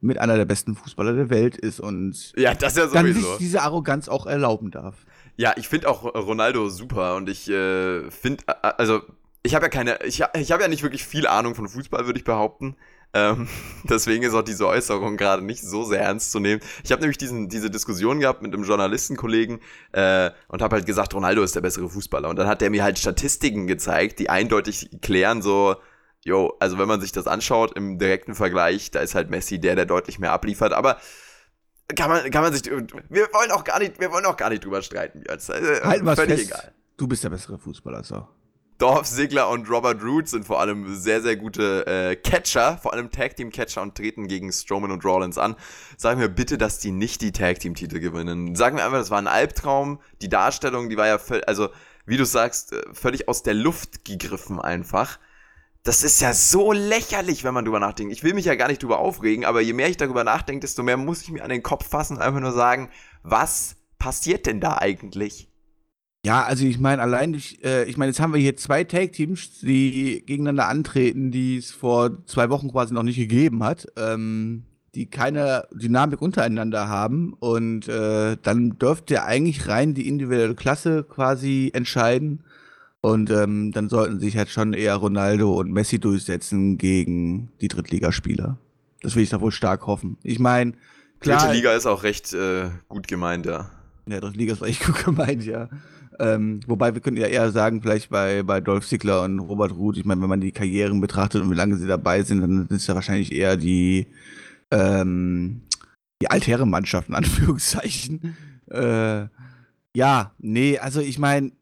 mit einer der besten Fußballer der Welt ist und ja, das ja sowieso. dann sich diese Arroganz auch erlauben darf. Ja, ich finde auch Ronaldo super und ich äh, finde, also ich habe ja keine, ich, ich habe ja nicht wirklich viel Ahnung von Fußball, würde ich behaupten. Ähm, deswegen ist auch diese Äußerung gerade nicht so sehr ernst zu nehmen. Ich habe nämlich diesen, diese Diskussion gehabt mit einem Journalistenkollegen äh, und habe halt gesagt, Ronaldo ist der bessere Fußballer. Und dann hat der mir halt Statistiken gezeigt, die eindeutig klären so, jo, also wenn man sich das anschaut im direkten Vergleich, da ist halt Messi der, der deutlich mehr abliefert. Aber kann man, kann man sich, wir wollen auch gar nicht, wir wollen auch gar nicht drüber streiten. Also, Halten wir völlig fest, egal. Du bist der bessere Fußballer, so. Dorf Sigler und Robert Root sind vor allem sehr, sehr gute äh, Catcher, vor allem Tag Team Catcher und treten gegen Strowman und Rollins an. Sagen wir bitte, dass die nicht die Tag Team Titel gewinnen. Sagen wir einfach, das war ein Albtraum. Die Darstellung, die war ja völlig, also wie du sagst, äh, völlig aus der Luft gegriffen einfach. Das ist ja so lächerlich, wenn man drüber nachdenkt. Ich will mich ja gar nicht drüber aufregen, aber je mehr ich darüber nachdenke, desto mehr muss ich mir an den Kopf fassen und einfach nur sagen, was passiert denn da eigentlich? Ja, also ich meine, allein durch, äh, ich meine, jetzt haben wir hier zwei Tag-Teams, die gegeneinander antreten, die es vor zwei Wochen quasi noch nicht gegeben hat, ähm, die keine Dynamik untereinander haben und äh, dann dürfte eigentlich rein die individuelle Klasse quasi entscheiden und ähm, dann sollten sich halt schon eher Ronaldo und Messi durchsetzen gegen die Drittligaspieler. Das will ich doch wohl stark hoffen. Ich meine, klar. Dritte Liga ist auch recht äh, gut gemeint, ja. Ja, Dritte Liga ist echt gut gemeint, ja. Ähm, wobei wir könnten ja eher sagen, vielleicht bei, bei Dolph Ziggler und Robert Ruth, ich meine, wenn man die Karrieren betrachtet und wie lange sie dabei sind, dann ist ja wahrscheinlich eher die, ähm, die Altherrenmannschaft, in Anführungszeichen. Äh, ja, nee, also ich meine,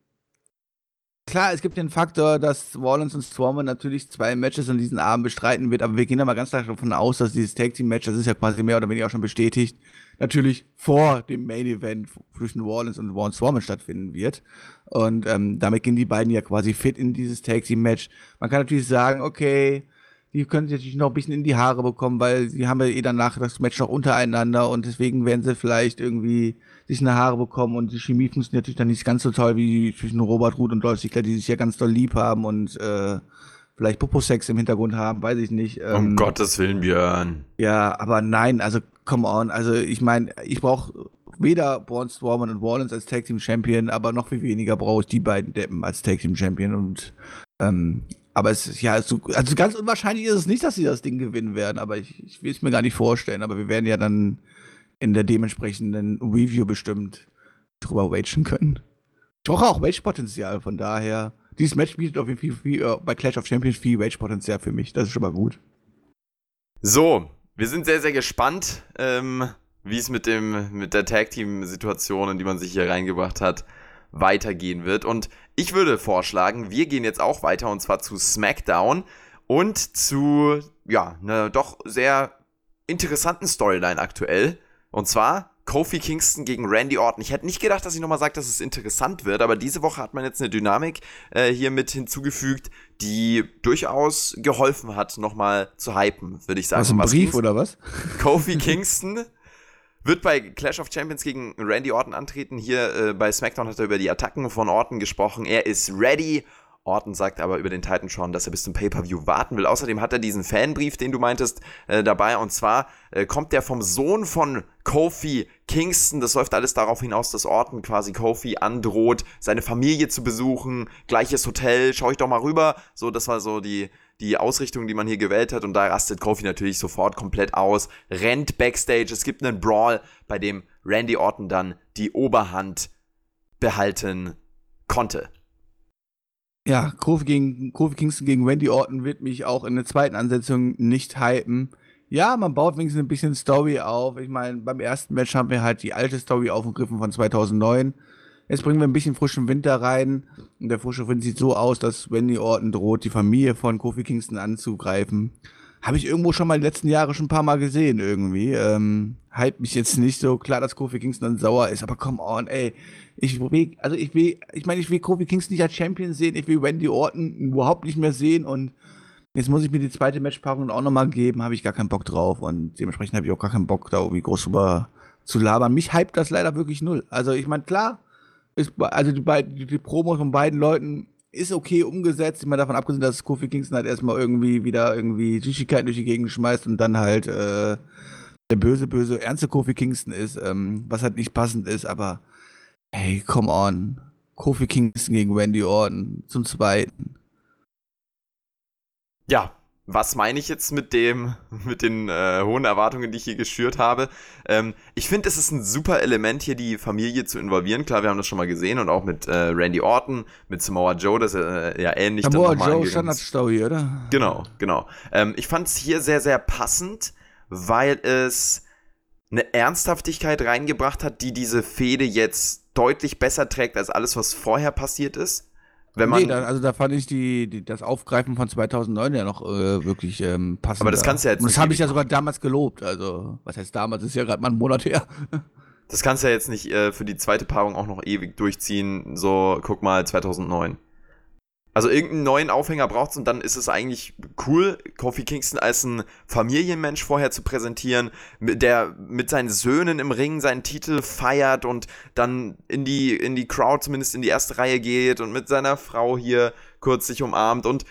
klar, es gibt den Faktor, dass Wallens und Stormer natürlich zwei Matches an diesem Abend bestreiten wird, aber wir gehen da mal ganz klar davon aus, dass dieses Tag Team Match, das ist ja quasi mehr oder weniger auch schon bestätigt, natürlich vor dem Main Event zwischen Wallens und Warren Storman stattfinden wird. Und ähm, damit gehen die beiden ja quasi fit in dieses Tag Team Match. Man kann natürlich sagen, okay, die können sich natürlich noch ein bisschen in die Haare bekommen, weil sie haben ja eh danach das Match noch untereinander und deswegen werden sie vielleicht irgendwie sich in die Haare bekommen und die Chemie funktioniert natürlich dann nicht ganz so toll wie zwischen Robert Ruth und Dolph Ziggler, die sich ja ganz doll lieb haben und äh, vielleicht Popo-Sex im Hintergrund haben, weiß ich nicht. Ähm, um Gottes Willen, Björn. Ja, aber nein, also come on, also ich meine, ich brauche weder Braun Strowman und Wallens als Tag Team Champion, aber noch viel weniger brauche ich die beiden Deppen als Tag Team Champion und ähm, aber es ist ja, so, also ganz unwahrscheinlich ist es nicht, dass sie das Ding gewinnen werden, aber ich, ich will es mir gar nicht vorstellen. Aber wir werden ja dann in der dementsprechenden Review bestimmt drüber wagen können. Ich brauche auch Wage-Potenzial, von daher. Dieses Match bietet auf jeden Fall äh, bei Clash of Champions viel Wage-Potenzial für mich. Das ist schon mal gut. So, wir sind sehr, sehr gespannt, ähm, wie es mit dem, mit der Tag-Team-Situation, in die man sich hier reingebracht hat, weitergehen wird. Und ich würde vorschlagen, wir gehen jetzt auch weiter und zwar zu SmackDown und zu, ja, einer doch sehr interessanten Storyline aktuell. Und zwar Kofi Kingston gegen Randy Orton. Ich hätte nicht gedacht, dass ich nochmal sage, dass es interessant wird, aber diese Woche hat man jetzt eine Dynamik äh, hier mit hinzugefügt, die durchaus geholfen hat, nochmal zu hypen, würde ich sagen. Was, ein Brief oder was? Kofi Kingston wird bei Clash of Champions gegen Randy Orton antreten. Hier äh, bei SmackDown hat er über die Attacken von Orton gesprochen. Er ist ready. Orton sagt aber über den Titan schon, dass er bis zum Pay-Per-View warten will. Außerdem hat er diesen Fanbrief, den du meintest, äh, dabei. Und zwar äh, kommt der vom Sohn von Kofi Kingston. Das läuft alles darauf hinaus, dass Orton quasi Kofi androht, seine Familie zu besuchen. Gleiches Hotel, schau ich doch mal rüber. So, das war so die, die Ausrichtung, die man hier gewählt hat. Und da rastet Kofi natürlich sofort komplett aus, rennt backstage. Es gibt einen Brawl, bei dem Randy Orton dann die Oberhand behalten konnte. Ja, Kofi, gegen, Kofi Kingston gegen Randy Orton wird mich auch in der zweiten Ansetzung nicht hypen. Ja, man baut wenigstens ein bisschen Story auf. Ich meine, beim ersten Match haben wir halt die alte Story aufgegriffen von 2009. Jetzt bringen wir ein bisschen frischen Winter rein. Und der frische Wind sieht so aus, dass Wendy Orton droht, die Familie von Kofi Kingston anzugreifen. Habe ich irgendwo schon mal die letzten Jahre schon ein paar Mal gesehen irgendwie. Ähm, hype mich jetzt nicht so. Klar, dass Kofi Kingston dann sauer ist, aber come on, ey. Ich will, also ich will, ich meine, ich will Kofi Kingston nicht als Champion sehen. Ich will Wendy Orton überhaupt nicht mehr sehen und Jetzt muss ich mir die zweite Matchpaarung auch nochmal geben, habe ich gar keinen Bock drauf und dementsprechend habe ich auch gar keinen Bock, da irgendwie groß drüber zu labern. Mich hypt das leider wirklich null. Also ich meine, klar, ist, also die, beiden, die, die Promos von beiden Leuten ist okay umgesetzt. Ich meine, davon abgesehen, dass Kofi Kingston halt erstmal irgendwie wieder irgendwie Süßigkeiten durch die Gegend schmeißt und dann halt äh, der böse, böse, ernste Kofi Kingston ist, ähm, was halt nicht passend ist, aber hey, come on. Kofi Kingston gegen Randy Orton zum zweiten. Ja, was meine ich jetzt mit dem, mit den äh, hohen Erwartungen, die ich hier geschürt habe? Ähm, ich finde, es ist ein super Element, hier die Familie zu involvieren. Klar, wir haben das schon mal gesehen und auch mit äh, Randy Orton, mit Samoa Joe, das ist äh, ja ähnlich. Samoa Joe, Standard-Story, oder? Genau, genau. Ähm, ich fand es hier sehr, sehr passend, weil es eine Ernsthaftigkeit reingebracht hat, die diese Fehde jetzt deutlich besser trägt als alles, was vorher passiert ist. Wenn man, nee, da, also da fand ich die, die, das Aufgreifen von 2009 ja noch äh, wirklich ähm, passend. Aber das kannst du ja jetzt Und das habe ich ja sogar damals gelobt. Also, was heißt damals? Das ist ja gerade mal ein Monat her. Das kannst du ja jetzt nicht äh, für die zweite Paarung auch noch ewig durchziehen. So, guck mal, 2009. Also irgendeinen neuen Aufhänger braucht es und dann ist es eigentlich cool, Kofi Kingston als ein Familienmensch vorher zu präsentieren, der mit seinen Söhnen im Ring seinen Titel feiert und dann in die, in die Crowd, zumindest in die erste Reihe geht und mit seiner Frau hier kurz sich umarmt und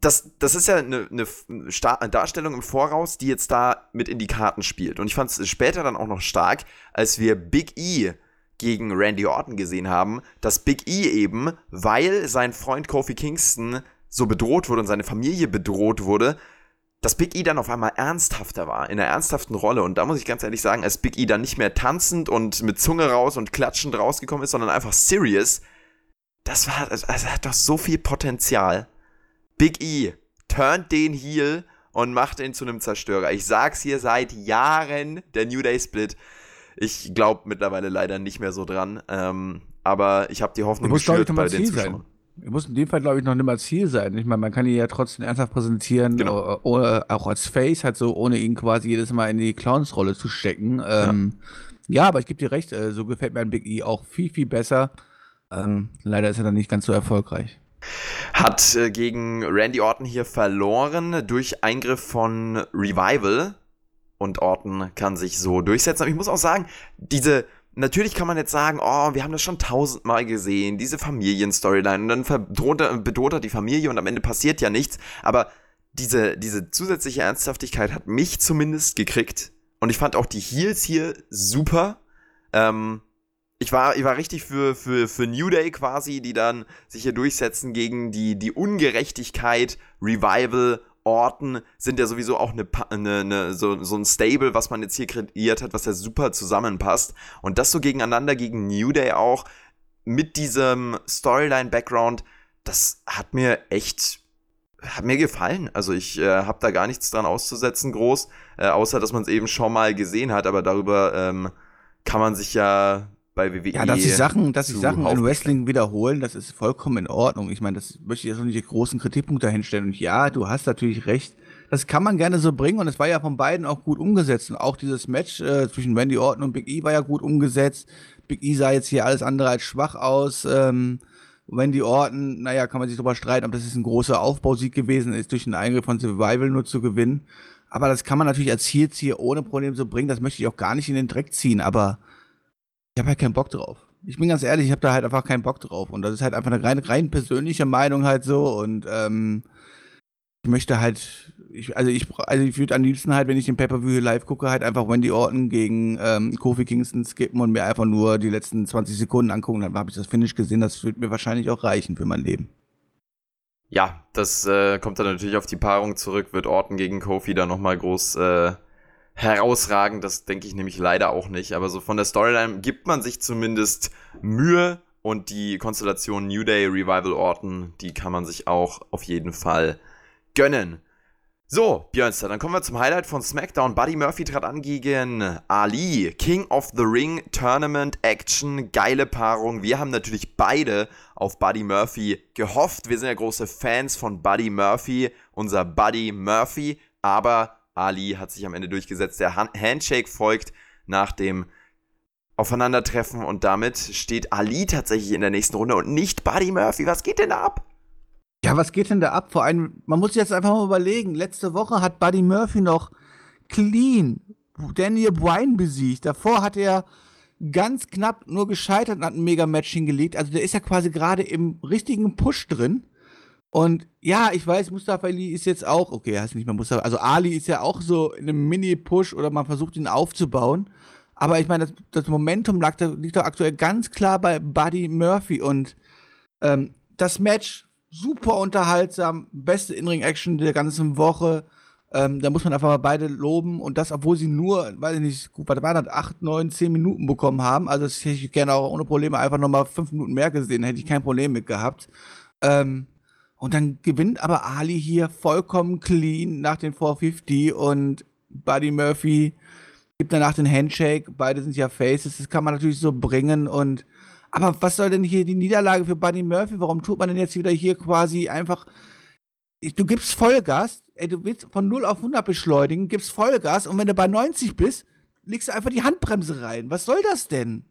das, das ist ja eine, eine Darstellung im Voraus, die jetzt da mit in die Karten spielt. Und ich fand es später dann auch noch stark, als wir Big E gegen Randy Orton gesehen haben, dass Big E eben, weil sein Freund Kofi Kingston so bedroht wurde und seine Familie bedroht wurde, dass Big E dann auf einmal ernsthafter war, in einer ernsthaften Rolle. Und da muss ich ganz ehrlich sagen, als Big E dann nicht mehr tanzend und mit Zunge raus und klatschend rausgekommen ist, sondern einfach serious, das war, also hat doch so viel Potenzial. Big E turnt den Heel und macht ihn zu einem Zerstörer. Ich sag's hier seit Jahren, der New Day Split. Ich glaube mittlerweile leider nicht mehr so dran. Ähm, aber ich habe die Hoffnung muss, geschürt ich, bei den Ziel Zuschauern. Sein. Muss in dem Fall, glaube ich, noch nicht mal Ziel sein. Ich meine, man kann ihn ja trotzdem ernsthaft präsentieren, genau. ohne, auch als Face, halt so, ohne ihn quasi jedes Mal in die Clowns-Rolle zu stecken. Ähm, ja. ja. aber ich gebe dir recht, äh, so gefällt mir ein Big E auch viel, viel besser. Ähm, leider ist er dann nicht ganz so erfolgreich. Hat äh, gegen Randy Orton hier verloren durch Eingriff von Revival und Orton kann sich so durchsetzen. Aber ich muss auch sagen, diese, natürlich kann man jetzt sagen, oh, wir haben das schon tausendmal gesehen, diese Familienstoryline, und dann bedroht er, bedroht er die Familie und am Ende passiert ja nichts. Aber diese, diese zusätzliche Ernsthaftigkeit hat mich zumindest gekriegt. Und ich fand auch die Heels hier super. Ähm, ich war, ich war richtig für, für, für New Day quasi, die dann sich hier durchsetzen gegen die, die Ungerechtigkeit, Revival Orten sind ja sowieso auch eine, eine, eine, so, so ein Stable, was man jetzt hier kreiert hat, was ja super zusammenpasst. Und das so gegeneinander gegen New Day auch mit diesem Storyline-Background, das hat mir echt, hat mir gefallen. Also ich äh, habe da gar nichts dran auszusetzen, groß, äh, außer dass man es eben schon mal gesehen hat, aber darüber ähm, kann man sich ja bei WWE. Ja, dass sich Sachen, dass sich Sachen in Wrestling wiederholen, das ist vollkommen in Ordnung. Ich meine, das möchte ich jetzt noch nicht die großen Kritikpunkte dahinstellen. Und ja, du hast natürlich recht. Das kann man gerne so bringen und es war ja von beiden auch gut umgesetzt. Und auch dieses Match äh, zwischen Randy Orton und Big E war ja gut umgesetzt. Big E sah jetzt hier alles andere als schwach aus. Ähm, Randy Orton, naja, kann man sich darüber streiten, ob das jetzt ein großer Aufbausieg gewesen ist, durch den Eingriff von Survival nur zu gewinnen. Aber das kann man natürlich als Zielzieher ohne Problem so bringen. Das möchte ich auch gar nicht in den Dreck ziehen. Aber ich habe halt keinen Bock drauf. Ich bin ganz ehrlich, ich habe da halt einfach keinen Bock drauf. Und das ist halt einfach eine rein, rein persönliche Meinung halt so. Und ähm, ich möchte halt, ich, also ich, also ich würde am liebsten halt, wenn ich den Pay-Per-View live gucke, halt einfach Wendy Orton gegen ähm, Kofi Kingston skippen und mir einfach nur die letzten 20 Sekunden angucken. Dann habe ich das Finish gesehen. Das würde mir wahrscheinlich auch reichen für mein Leben. Ja, das äh, kommt dann natürlich auf die Paarung zurück. Wird Orton gegen Kofi dann nochmal groß äh, herausragend, das denke ich nämlich leider auch nicht. Aber so von der Storyline gibt man sich zumindest Mühe und die Konstellation New Day Revival Orton, die kann man sich auch auf jeden Fall gönnen. So, Björnster, dann kommen wir zum Highlight von SmackDown. Buddy Murphy trat an gegen Ali. King of the Ring Tournament Action. Geile Paarung. Wir haben natürlich beide auf Buddy Murphy gehofft. Wir sind ja große Fans von Buddy Murphy, unser Buddy Murphy. Aber Ali hat sich am Ende durchgesetzt. Der Handshake folgt nach dem Aufeinandertreffen und damit steht Ali tatsächlich in der nächsten Runde und nicht Buddy Murphy. Was geht denn da ab? Ja, was geht denn da ab? Vor allem, man muss jetzt einfach mal überlegen. Letzte Woche hat Buddy Murphy noch clean Daniel Bryan besiegt. Davor hat er ganz knapp nur gescheitert und hat ein Mega-Match hingelegt. Also der ist ja quasi gerade im richtigen Push drin. Und ja, ich weiß, Mustafa Ali ist jetzt auch, okay, heißt nicht mehr Mustafa, also Ali ist ja auch so in einem Mini-Push oder man versucht ihn aufzubauen. Aber ich meine, das, das Momentum lag, liegt doch aktuell ganz klar bei Buddy Murphy und ähm, das Match super unterhaltsam, beste In-Ring-Action der ganzen Woche. Ähm, da muss man einfach mal beide loben und das, obwohl sie nur, weiß ich nicht, gut, was war das, acht, neun, zehn Minuten bekommen haben. Also das hätte ich gerne auch ohne Probleme einfach nochmal fünf Minuten mehr gesehen, hätte ich kein Problem mit gehabt. Ähm, und dann gewinnt aber Ali hier vollkommen clean nach den 450 und Buddy Murphy gibt danach den Handshake. Beide sind ja Faces, das kann man natürlich so bringen und aber was soll denn hier die Niederlage für Buddy Murphy? Warum tut man denn jetzt wieder hier quasi einfach du gibst Vollgas, ey, du willst von 0 auf 100 beschleunigen, gibst Vollgas und wenn du bei 90 bist, legst du einfach die Handbremse rein. Was soll das denn?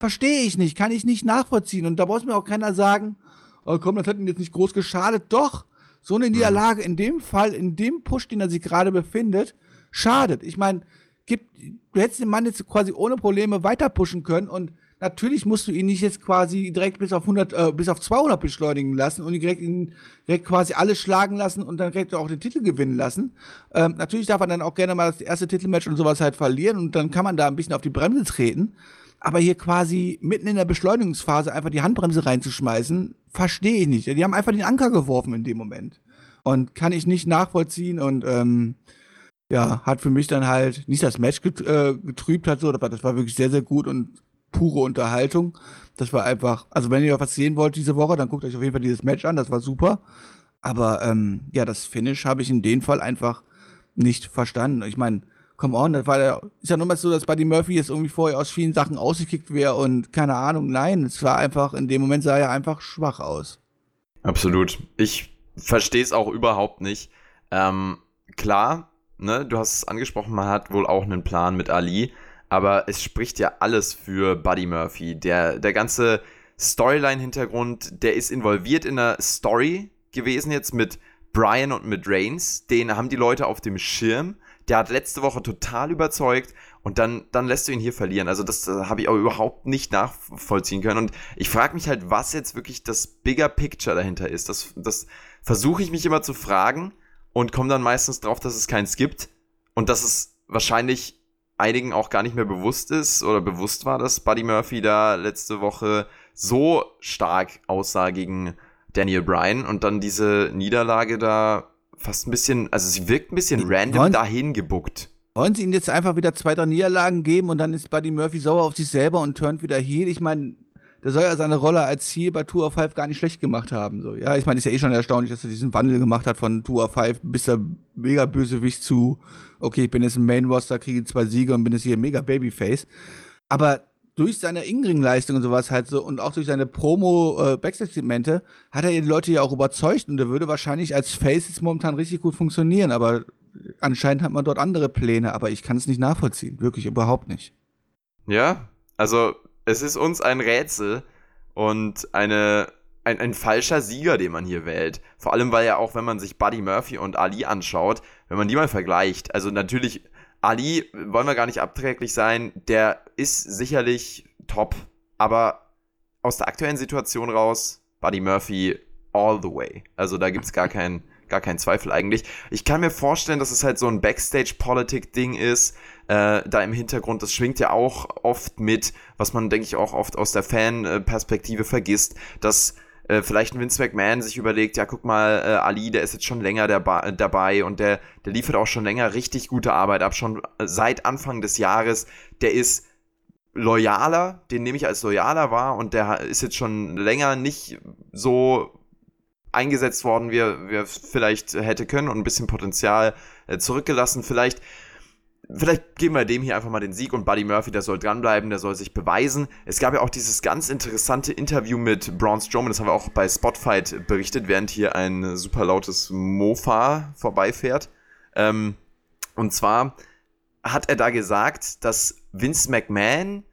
Verstehe ich nicht, kann ich nicht nachvollziehen und da muss mir auch keiner sagen, oh komm, das hat ihn jetzt nicht groß geschadet. Doch, so eine Niederlage in dem Fall, in dem Push, den er sich gerade befindet, schadet. Ich meine, gibt, du hättest den Mann jetzt quasi ohne Probleme weiter pushen können und natürlich musst du ihn nicht jetzt quasi direkt bis auf 100, äh, bis auf 200 beschleunigen lassen und ihn direkt, ihn direkt quasi alles schlagen lassen und dann direkt auch den Titel gewinnen lassen. Ähm, natürlich darf er dann auch gerne mal das erste Titelmatch und sowas halt verlieren und dann kann man da ein bisschen auf die Bremse treten. Aber hier quasi mitten in der Beschleunigungsphase einfach die Handbremse reinzuschmeißen, verstehe ich nicht. Die haben einfach den Anker geworfen in dem Moment. Und kann ich nicht nachvollziehen und ähm, ja, hat für mich dann halt nicht das Match äh, getrübt hat, so, das war wirklich sehr, sehr gut und pure Unterhaltung. Das war einfach, also wenn ihr was sehen wollt diese Woche, dann guckt euch auf jeden Fall dieses Match an, das war super. Aber ähm, ja, das Finish habe ich in dem Fall einfach nicht verstanden. Ich meine, come on, das war ja, ist ja nur mal so, dass Buddy Murphy jetzt irgendwie vorher aus vielen Sachen ausgekickt wäre und keine Ahnung. Nein, es war einfach, in dem Moment sah er einfach schwach aus. Absolut. Ich verstehe es auch überhaupt nicht. Ähm, klar, ne, du hast es angesprochen, man hat wohl auch einen Plan mit Ali, aber es spricht ja alles für Buddy Murphy. Der, der ganze Storyline-Hintergrund, der ist involviert in einer Story gewesen jetzt mit Brian und mit Reigns. Den haben die Leute auf dem Schirm. Der hat letzte Woche total überzeugt und dann, dann lässt du ihn hier verlieren. Also das, das habe ich auch überhaupt nicht nachvollziehen können. Und ich frage mich halt, was jetzt wirklich das Bigger Picture dahinter ist. Das, das versuche ich mich immer zu fragen und komme dann meistens drauf, dass es keins gibt und dass es wahrscheinlich einigen auch gar nicht mehr bewusst ist oder bewusst war, dass Buddy Murphy da letzte Woche so stark aussah gegen Daniel Bryan und dann diese Niederlage da fast ein bisschen, also sie wirkt ein bisschen random wollen, dahin gebuckt. Wollen sie ihm jetzt einfach wieder zwei, drei Niederlagen geben und dann ist Buddy Murphy sauer auf sich selber und turnt wieder heel? Ich meine, der soll ja seine Rolle als Ziel bei Tour of Five gar nicht schlecht gemacht haben. So. Ja, ich meine, ist ja eh schon erstaunlich, dass er diesen Wandel gemacht hat von Tour of Five bis der mega Bösewicht zu, okay, ich bin jetzt im Main Roster, kriege zwei Siege und bin jetzt hier mega Babyface. Aber durch seine Ingring-Leistung und sowas halt so und auch durch seine Promo-Backstage-Segmente äh, hat er die Leute ja auch überzeugt und der würde wahrscheinlich als Face jetzt momentan richtig gut funktionieren, aber anscheinend hat man dort andere Pläne, aber ich kann es nicht nachvollziehen, wirklich überhaupt nicht. Ja, also es ist uns ein Rätsel und eine, ein, ein falscher Sieger, den man hier wählt. Vor allem, weil ja auch, wenn man sich Buddy Murphy und Ali anschaut, wenn man die mal vergleicht, also natürlich, Ali, wollen wir gar nicht abträglich sein, der ist sicherlich top, aber aus der aktuellen Situation raus, Buddy Murphy all the way. Also da gibt es gar keinen gar keinen Zweifel eigentlich. Ich kann mir vorstellen, dass es halt so ein Backstage-Politik-Ding ist, äh, da im Hintergrund. Das schwingt ja auch oft mit, was man, denke ich, auch oft aus der Fan-Perspektive vergisst, dass äh, vielleicht ein Vince McMahon sich überlegt, ja, guck mal, äh, Ali, der ist jetzt schon länger dabei und der, der liefert auch schon länger richtig gute Arbeit ab, schon seit Anfang des Jahres. Der ist loyaler, den nehme ich als loyaler wahr und der ist jetzt schon länger nicht so eingesetzt worden, wie er, wie er vielleicht hätte können und ein bisschen Potenzial äh, zurückgelassen. Vielleicht, vielleicht geben wir dem hier einfach mal den Sieg und Buddy Murphy, der soll dranbleiben, der soll sich beweisen. Es gab ja auch dieses ganz interessante Interview mit Braun Strowman, das haben wir auch bei Spotfight berichtet, während hier ein super lautes Mofa vorbeifährt. Ähm, und zwar hat er da gesagt, dass Vince McMahon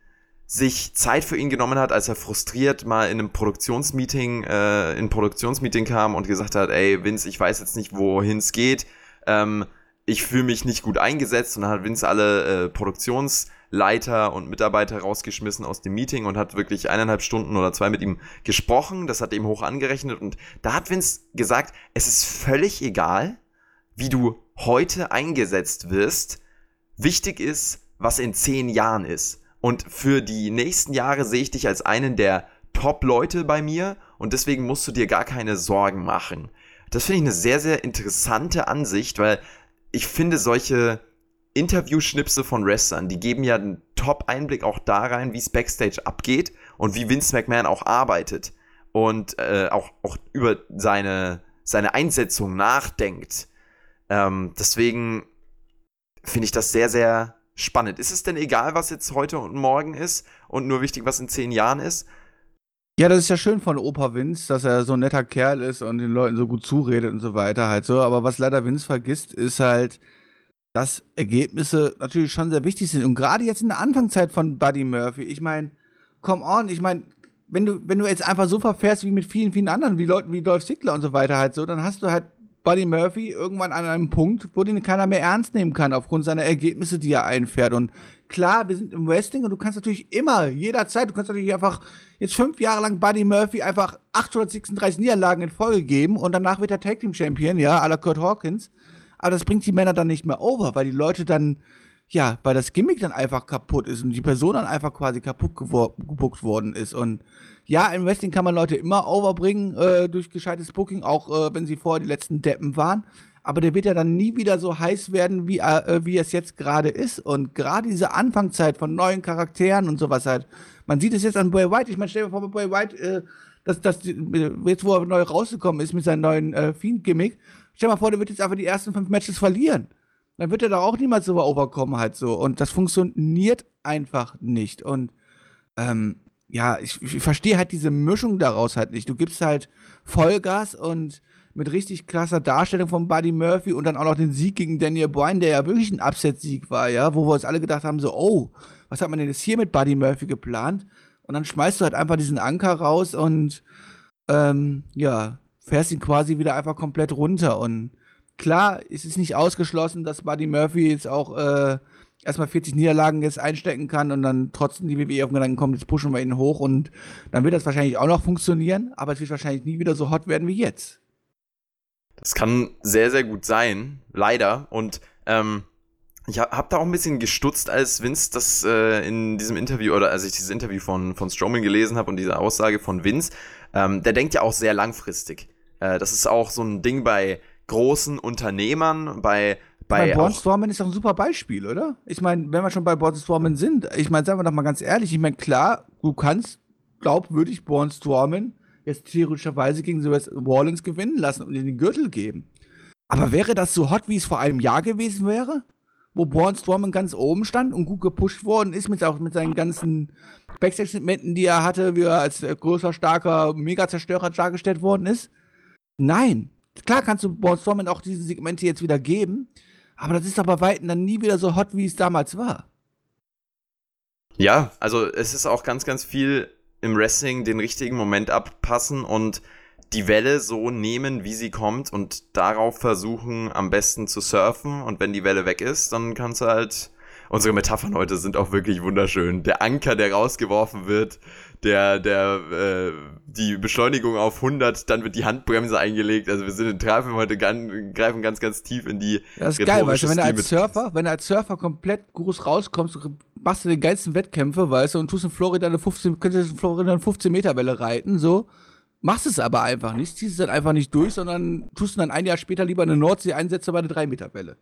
sich Zeit für ihn genommen hat, als er frustriert mal in einem Produktionsmeeting, äh, in Produktionsmeeting kam und gesagt hat, ey Vince, ich weiß jetzt nicht, wohin es geht, ähm, ich fühle mich nicht gut eingesetzt und dann hat Vince alle äh, Produktionsleiter und Mitarbeiter rausgeschmissen aus dem Meeting und hat wirklich eineinhalb Stunden oder zwei mit ihm gesprochen, das hat ihm hoch angerechnet und da hat Vince gesagt, es ist völlig egal, wie du heute eingesetzt wirst, wichtig ist, was in zehn Jahren ist. Und für die nächsten Jahre sehe ich dich als einen der Top-Leute bei mir und deswegen musst du dir gar keine Sorgen machen. Das finde ich eine sehr, sehr interessante Ansicht, weil ich finde solche Interview-Schnipse von Wrestlern, die geben ja einen Top-Einblick auch da rein, wie es Backstage abgeht und wie Vince McMahon auch arbeitet und äh, auch, auch über seine, seine Einsetzung nachdenkt. Ähm, deswegen finde ich das sehr, sehr spannend. Ist es denn egal, was jetzt heute und morgen ist und nur wichtig, was in zehn Jahren ist? Ja, das ist ja schön von Opa Vince, dass er so ein netter Kerl ist und den Leuten so gut zuredet und so weiter halt so. Aber was leider Vince vergisst, ist halt, dass Ergebnisse natürlich schon sehr wichtig sind. Und gerade jetzt in der Anfangszeit von Buddy Murphy, ich meine, come on, ich meine, wenn du, wenn du jetzt einfach so verfährst wie mit vielen, vielen anderen, wie Leuten wie Dolph Ziggler und so weiter halt so, dann hast du halt Buddy Murphy irgendwann an einem Punkt, wo den keiner mehr ernst nehmen kann, aufgrund seiner Ergebnisse, die er einfährt. Und klar, wir sind im Wrestling und du kannst natürlich immer, jederzeit, du kannst natürlich einfach jetzt fünf Jahre lang Buddy Murphy einfach 836 Niederlagen in Folge geben und danach wird er Tag Team Champion, ja, à la Kurt Hawkins. Aber das bringt die Männer dann nicht mehr over, weil die Leute dann, ja, weil das Gimmick dann einfach kaputt ist und die Person dann einfach quasi kaputt gebuckt worden ist. Und ja, im Wrestling kann man Leute immer overbringen äh, durch gescheites Booking, auch äh, wenn sie vorher die letzten Deppen waren. Aber der wird ja dann nie wieder so heiß werden, wie, äh, wie es jetzt gerade ist. Und gerade diese Anfangszeit von neuen Charakteren und sowas halt. Man sieht es jetzt an Bray White. Ich meine, stell dir vor, Bray White, äh, dass, dass jetzt, wo er neu rausgekommen ist mit seinem neuen äh, Fiend-Gimmick, stell dir mal vor, der wird jetzt einfach die ersten fünf Matches verlieren. Dann wird er da auch niemals so overkommen halt so. Und das funktioniert einfach nicht. Und ähm, ja, ich, ich verstehe halt diese Mischung daraus halt nicht. Du gibst halt Vollgas und mit richtig krasser Darstellung von Buddy Murphy und dann auch noch den Sieg gegen Daniel Bryan, der ja wirklich ein Upset-Sieg war, ja, wo wir uns alle gedacht haben, so, oh, was hat man denn jetzt hier mit Buddy Murphy geplant? Und dann schmeißt du halt einfach diesen Anker raus und ähm, ja, fährst ihn quasi wieder einfach komplett runter. Und klar, es ist nicht ausgeschlossen, dass Buddy Murphy jetzt auch äh, erstmal 40 Niederlagen jetzt einstecken kann und dann trotzdem die WWE auf den Gedanken kommt, jetzt pushen wir ihn hoch und dann wird das wahrscheinlich auch noch funktionieren, aber es wird wahrscheinlich nie wieder so hot werden wie jetzt. Das kann sehr, sehr gut sein, leider. Und ähm, ich habe da auch ein bisschen gestutzt, als Vince das äh, in diesem Interview oder als ich dieses Interview von, von Strowman gelesen habe und diese Aussage von Vince, ähm, der denkt ja auch sehr langfristig. Äh, das ist auch so ein Ding bei großen Unternehmern, bei bei, Born Stormen ist doch ein super Beispiel, oder? Ich meine, wenn wir schon bei Born Stormen sind, ich meine, sagen wir doch mal ganz ehrlich, ich meine, klar, du kannst glaubwürdig Born Stormen jetzt theoretischerweise gegen Sylvester Wallins gewinnen lassen und ihm den Gürtel geben. Aber wäre das so hot, wie es vor einem Jahr gewesen wäre? Wo Braun Strowman ganz oben stand und gut gepusht worden ist, mit, auch mit seinen ganzen Backstage-Segmenten, die er hatte, wie er als großer, starker Mega-Zerstörer dargestellt worden ist? Nein. Klar kannst du Braun Strowman auch diese Segmente jetzt wieder geben, aber das ist aber weitem dann nie wieder so hot, wie es damals war. Ja, also es ist auch ganz, ganz viel im Wrestling den richtigen Moment abpassen und die Welle so nehmen, wie sie kommt und darauf versuchen, am besten zu surfen. Und wenn die Welle weg ist, dann kannst du halt. Unsere Metaphern heute sind auch wirklich wunderschön. Der Anker, der rausgeworfen wird, der, der, äh, die Beschleunigung auf 100, dann wird die Handbremse eingelegt. Also wir sind in Treffen heute ganz, greifen ganz, ganz tief in die. Das ist geil, weißt du, wenn du als Surfer, wenn du als Surfer komplett groß rauskommst, machst du den geilsten Wettkämpfe, weißt du, und tust in Florida eine 15, könntest in Florida eine 15 Meter Welle reiten, so. Machst es aber einfach nicht, ziehst es dann einfach nicht durch, sondern tust dann ein Jahr später lieber eine Nordsee einsetzen bei einer 3 Meter Welle.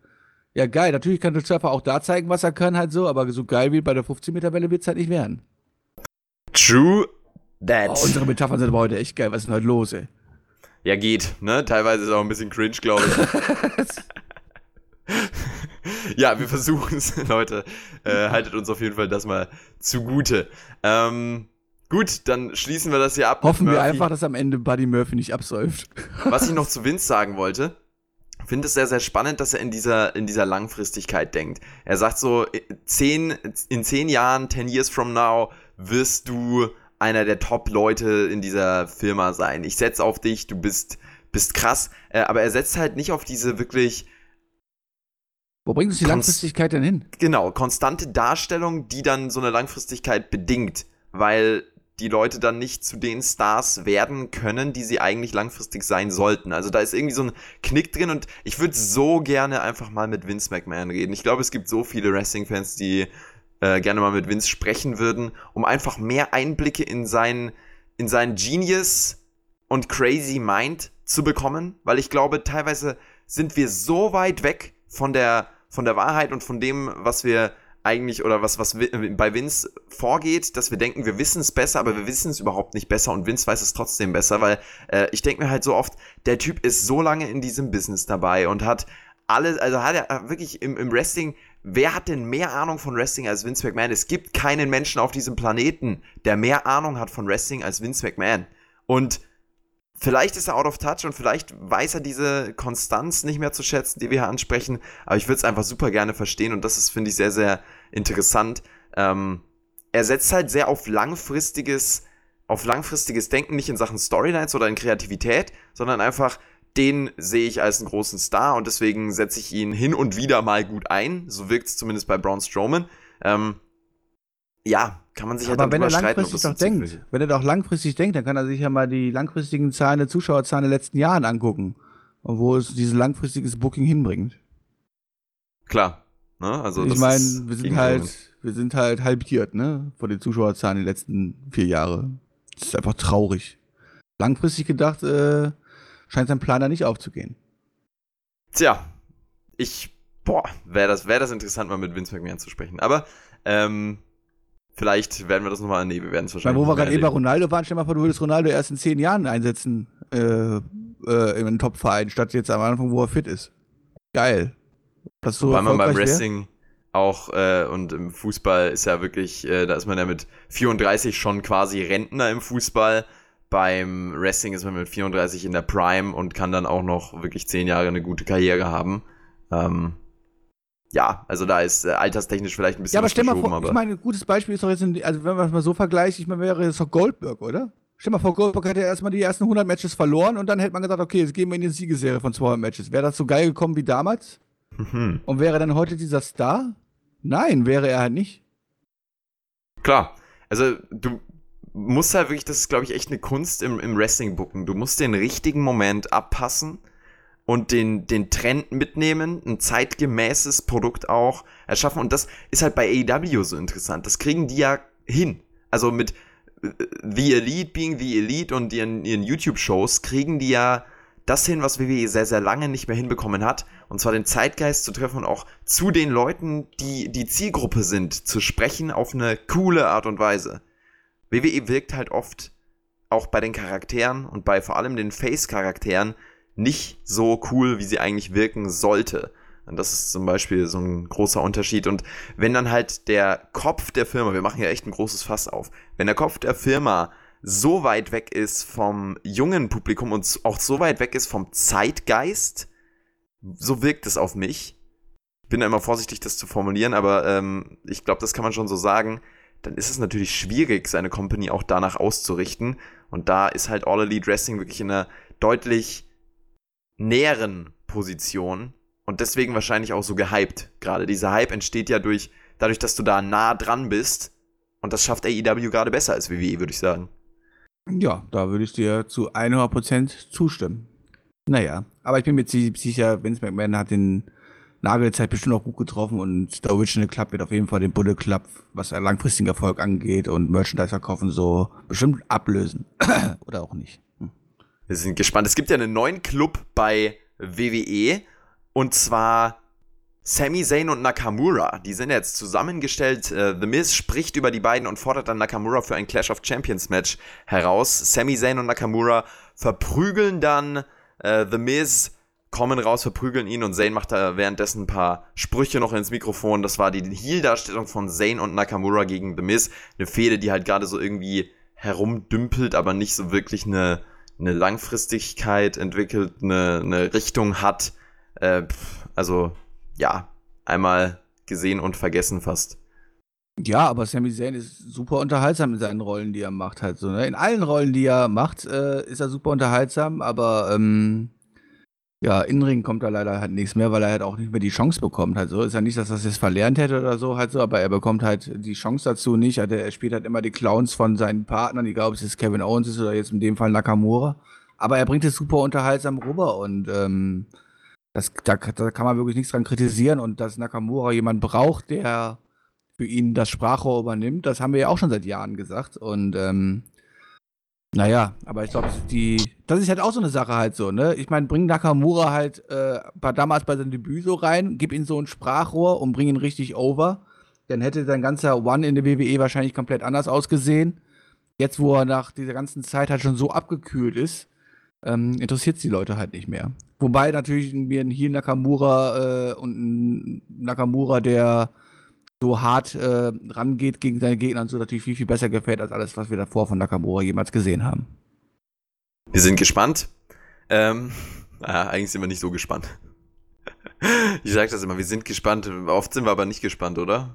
Ja, geil. Natürlich kann der Surfer auch da zeigen, was er kann, halt so, aber so geil wie bei der 15 Meter Welle wird es halt nicht werden. True that. Oh, unsere Metaphern sind aber heute echt geil. Was ist denn heute los, ey? Ja, geht, ne? Teilweise ist auch ein bisschen cringe, glaube ich. ja, wir versuchen es, Leute. Äh, haltet uns auf jeden Fall das mal zugute. Ähm, gut, dann schließen wir das hier ab. Hoffen wir einfach, dass am Ende Buddy Murphy nicht absäuft. Was ich noch zu Vince sagen wollte, finde es sehr, sehr spannend, dass er in dieser, in dieser Langfristigkeit denkt. Er sagt so, zehn, in zehn Jahren, ten years from now, wirst du einer der Top-Leute in dieser Firma sein. Ich setze auf dich, du bist, bist krass. Äh, aber er setzt halt nicht auf diese wirklich. Wo bringt uns die Langfristigkeit denn hin? Genau, konstante Darstellung, die dann so eine Langfristigkeit bedingt, weil die Leute dann nicht zu den Stars werden können, die sie eigentlich langfristig sein sollten. Also da ist irgendwie so ein Knick drin und ich würde so gerne einfach mal mit Vince McMahon reden. Ich glaube, es gibt so viele Wrestling-Fans, die äh, gerne mal mit Vince sprechen würden, um einfach mehr Einblicke in seinen, in seinen Genius und crazy Mind zu bekommen, weil ich glaube, teilweise sind wir so weit weg von der, von der Wahrheit und von dem, was wir eigentlich oder was, was bei Vince vorgeht, dass wir denken, wir wissen es besser, aber wir wissen es überhaupt nicht besser und Vince weiß es trotzdem besser, weil äh, ich denke mir halt so oft, der Typ ist so lange in diesem Business dabei und hat alles, also hat er wirklich im, im Wrestling wer hat denn mehr Ahnung von Wrestling als Vince McMahon? Es gibt keinen Menschen auf diesem Planeten, der mehr Ahnung hat von Wrestling als Vince McMahon. Und vielleicht ist er out of touch und vielleicht weiß er diese Konstanz nicht mehr zu schätzen, die wir hier ansprechen. Aber ich würde es einfach super gerne verstehen und das ist, finde ich, sehr, sehr interessant. Ähm, er setzt halt sehr auf langfristiges auf langfristiges Denken, nicht in Sachen Storylines oder in Kreativität, sondern einfach, den sehe ich als einen großen Star und deswegen setze ich ihn hin und wieder mal gut ein. So wirkt es zumindest bei Braun Strowman. Ähm, ja, kann man sich halt Aber wenn er langfristig doch denkt, wenn er doch langfristig denkt, dann kann er sich ja mal die langfristigen Zahlen der Zuschauerzahlen der letzten Jahren angucken und wo es dieses langfristiges Booking hinbringt. Klar. Ne? Also ich meine, wir sind halt, wir sind halt halbiert, ne, von den Zuschauerzahlen die letzten vier Jahre. Das ist einfach traurig. Langfristig gedacht, äh, scheint sein Plan da nicht aufzugehen. Tja, ich, boah, wäre das, wär das interessant, mal mit Vince McMahon zu sprechen. Aber, ähm, vielleicht werden wir das nochmal, nee, wir werden es wahrscheinlich. Weil wo wir gerade eben bei Ronaldo waren, stell mal vor, du würdest Ronaldo erst in zehn Jahren einsetzen, äh, äh, in einen Top-Verein, statt jetzt am Anfang, wo er fit ist. Geil. Das so Wobei man beim Wrestling wär? auch äh, und im Fußball ist ja wirklich, äh, da ist man ja mit 34 schon quasi Rentner im Fußball beim Wrestling ist man mit 34 in der Prime und kann dann auch noch wirklich 10 Jahre eine gute Karriere haben. Ähm, ja, also da ist äh, alterstechnisch vielleicht ein bisschen. Ja, aber stell mal vor, ich meine, ein gutes Beispiel ist doch jetzt, in, also wenn man es mal so vergleicht, ich meine, wäre es doch Goldberg, oder? Stell mal vor, Goldberg hätte erstmal die ersten 100 Matches verloren und dann hätte man gesagt, okay, jetzt gehen wir in die Siegeserie von 200 Matches. Wäre das so geil gekommen wie damals? Mhm. Und wäre dann heute dieser Star? Nein, wäre er halt nicht. Klar. Also, du, musst halt wirklich, das ist, glaube ich, echt eine Kunst im, im Wrestling-Booken. Du musst den richtigen Moment abpassen und den, den Trend mitnehmen, ein zeitgemäßes Produkt auch erschaffen. Und das ist halt bei AEW so interessant. Das kriegen die ja hin. Also mit äh, The Elite being The Elite und ihren, ihren YouTube-Shows kriegen die ja das hin, was WWE sehr, sehr lange nicht mehr hinbekommen hat. Und zwar den Zeitgeist zu treffen und auch zu den Leuten, die die Zielgruppe sind, zu sprechen auf eine coole Art und Weise. WWE wirkt halt oft auch bei den Charakteren und bei vor allem den Face-Charakteren nicht so cool, wie sie eigentlich wirken sollte. Und das ist zum Beispiel so ein großer Unterschied. Und wenn dann halt der Kopf der Firma, wir machen ja echt ein großes Fass auf, wenn der Kopf der Firma so weit weg ist vom jungen Publikum und auch so weit weg ist vom Zeitgeist, so wirkt es auf mich. Ich bin da immer vorsichtig, das zu formulieren, aber ähm, ich glaube, das kann man schon so sagen dann ist es natürlich schwierig, seine Company auch danach auszurichten. Und da ist halt All Elite Wrestling wirklich in einer deutlich näheren Position und deswegen wahrscheinlich auch so gehypt. Gerade dieser Hype entsteht ja durch, dadurch, dass du da nah dran bist. Und das schafft AEW gerade besser als WWE, würde ich sagen. Ja, da würde ich dir zu 100% zustimmen. Naja, aber ich bin mir sicher, Vince McMahon hat den Nagelzeit bestimmt auch gut getroffen und der Original Club wird auf jeden Fall den Bullet Club, was langfristigen Erfolg angeht und Merchandise verkaufen, so bestimmt ablösen. Oder auch nicht. Hm. Wir sind gespannt. Es gibt ja einen neuen Club bei WWE und zwar Sami Zayn und Nakamura. Die sind jetzt zusammengestellt. Uh, The Miz spricht über die beiden und fordert dann Nakamura für ein Clash of Champions Match heraus. Sami Zayn und Nakamura verprügeln dann uh, The Miz kommen raus, verprügeln ihn und Zane macht da währenddessen ein paar Sprüche noch ins Mikrofon. Das war die Heel-Darstellung von Zane und Nakamura gegen The Miz. Eine Fehde, die halt gerade so irgendwie herumdümpelt, aber nicht so wirklich eine, eine Langfristigkeit entwickelt, eine, eine Richtung hat. Äh, also, ja, einmal gesehen und vergessen fast. Ja, aber Sami Zayn ist super unterhaltsam in seinen Rollen, die er macht. Halt so, ne? In allen Rollen, die er macht, äh, ist er super unterhaltsam, aber ähm, ja, Innenring kommt da leider halt nichts mehr, weil er halt auch nicht mehr die Chance bekommt. Halt ist ja nicht, dass er es jetzt verlernt hätte oder so, halt so, aber er bekommt halt die Chance dazu nicht. Also er spielt halt immer die Clowns von seinen Partnern, ich glaube, es ist Kevin Owens ist oder jetzt in dem Fall Nakamura. Aber er bringt es super unterhaltsam rüber und ähm, das, da, da kann man wirklich nichts dran kritisieren und dass Nakamura jemand braucht, der für ihn das Sprachrohr übernimmt, das haben wir ja auch schon seit Jahren gesagt und ähm, naja, aber ich glaube, die, das ist halt auch so eine Sache halt so, ne? Ich meine, bring Nakamura halt äh, damals bei seinem Debüt so rein, gib ihm so ein Sprachrohr und bring ihn richtig over. Dann hätte sein ganzer One in der WWE wahrscheinlich komplett anders ausgesehen. Jetzt, wo er nach dieser ganzen Zeit halt schon so abgekühlt ist, ähm, interessiert es die Leute halt nicht mehr. Wobei natürlich mir hier Nakamura äh, und ein Nakamura, der so hart äh, rangeht gegen seine Gegner und so natürlich viel, viel besser gefällt als alles, was wir davor von Nakamura jemals gesehen haben. Wir sind gespannt. Ähm, naja, eigentlich sind wir nicht so gespannt. ich sage das immer, wir sind gespannt. Oft sind wir aber nicht gespannt, oder?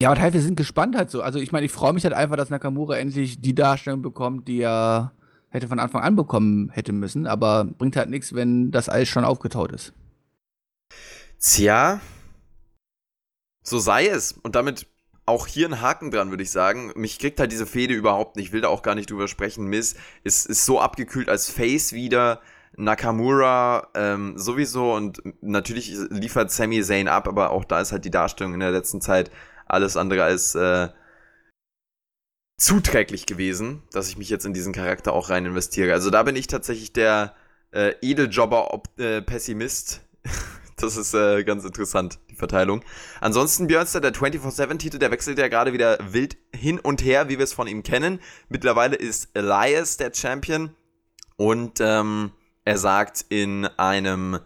Ja, aber halt, wir sind gespannt halt so. Also ich meine, ich freue mich halt einfach, dass Nakamura endlich die Darstellung bekommt, die er hätte von Anfang an bekommen hätte müssen, aber bringt halt nichts, wenn das Eis schon aufgetaut ist. Tja, so sei es. Und damit auch hier ein Haken dran, würde ich sagen. Mich kriegt halt diese Fehde überhaupt nicht. Ich will da auch gar nicht drüber sprechen. Miss ist, ist so abgekühlt als Face wieder. Nakamura ähm, sowieso und natürlich liefert Sami Zayn ab, aber auch da ist halt die Darstellung in der letzten Zeit alles andere als äh, zuträglich gewesen, dass ich mich jetzt in diesen Charakter auch rein investiere. Also da bin ich tatsächlich der äh, Edeljobber-Pessimist. das ist äh, ganz interessant, die Verteilung. Ansonsten Björnster, der 24-7-Titel, der wechselt ja gerade wieder wild hin und her, wie wir es von ihm kennen. Mittlerweile ist Elias der Champion und ähm, er sagt in einem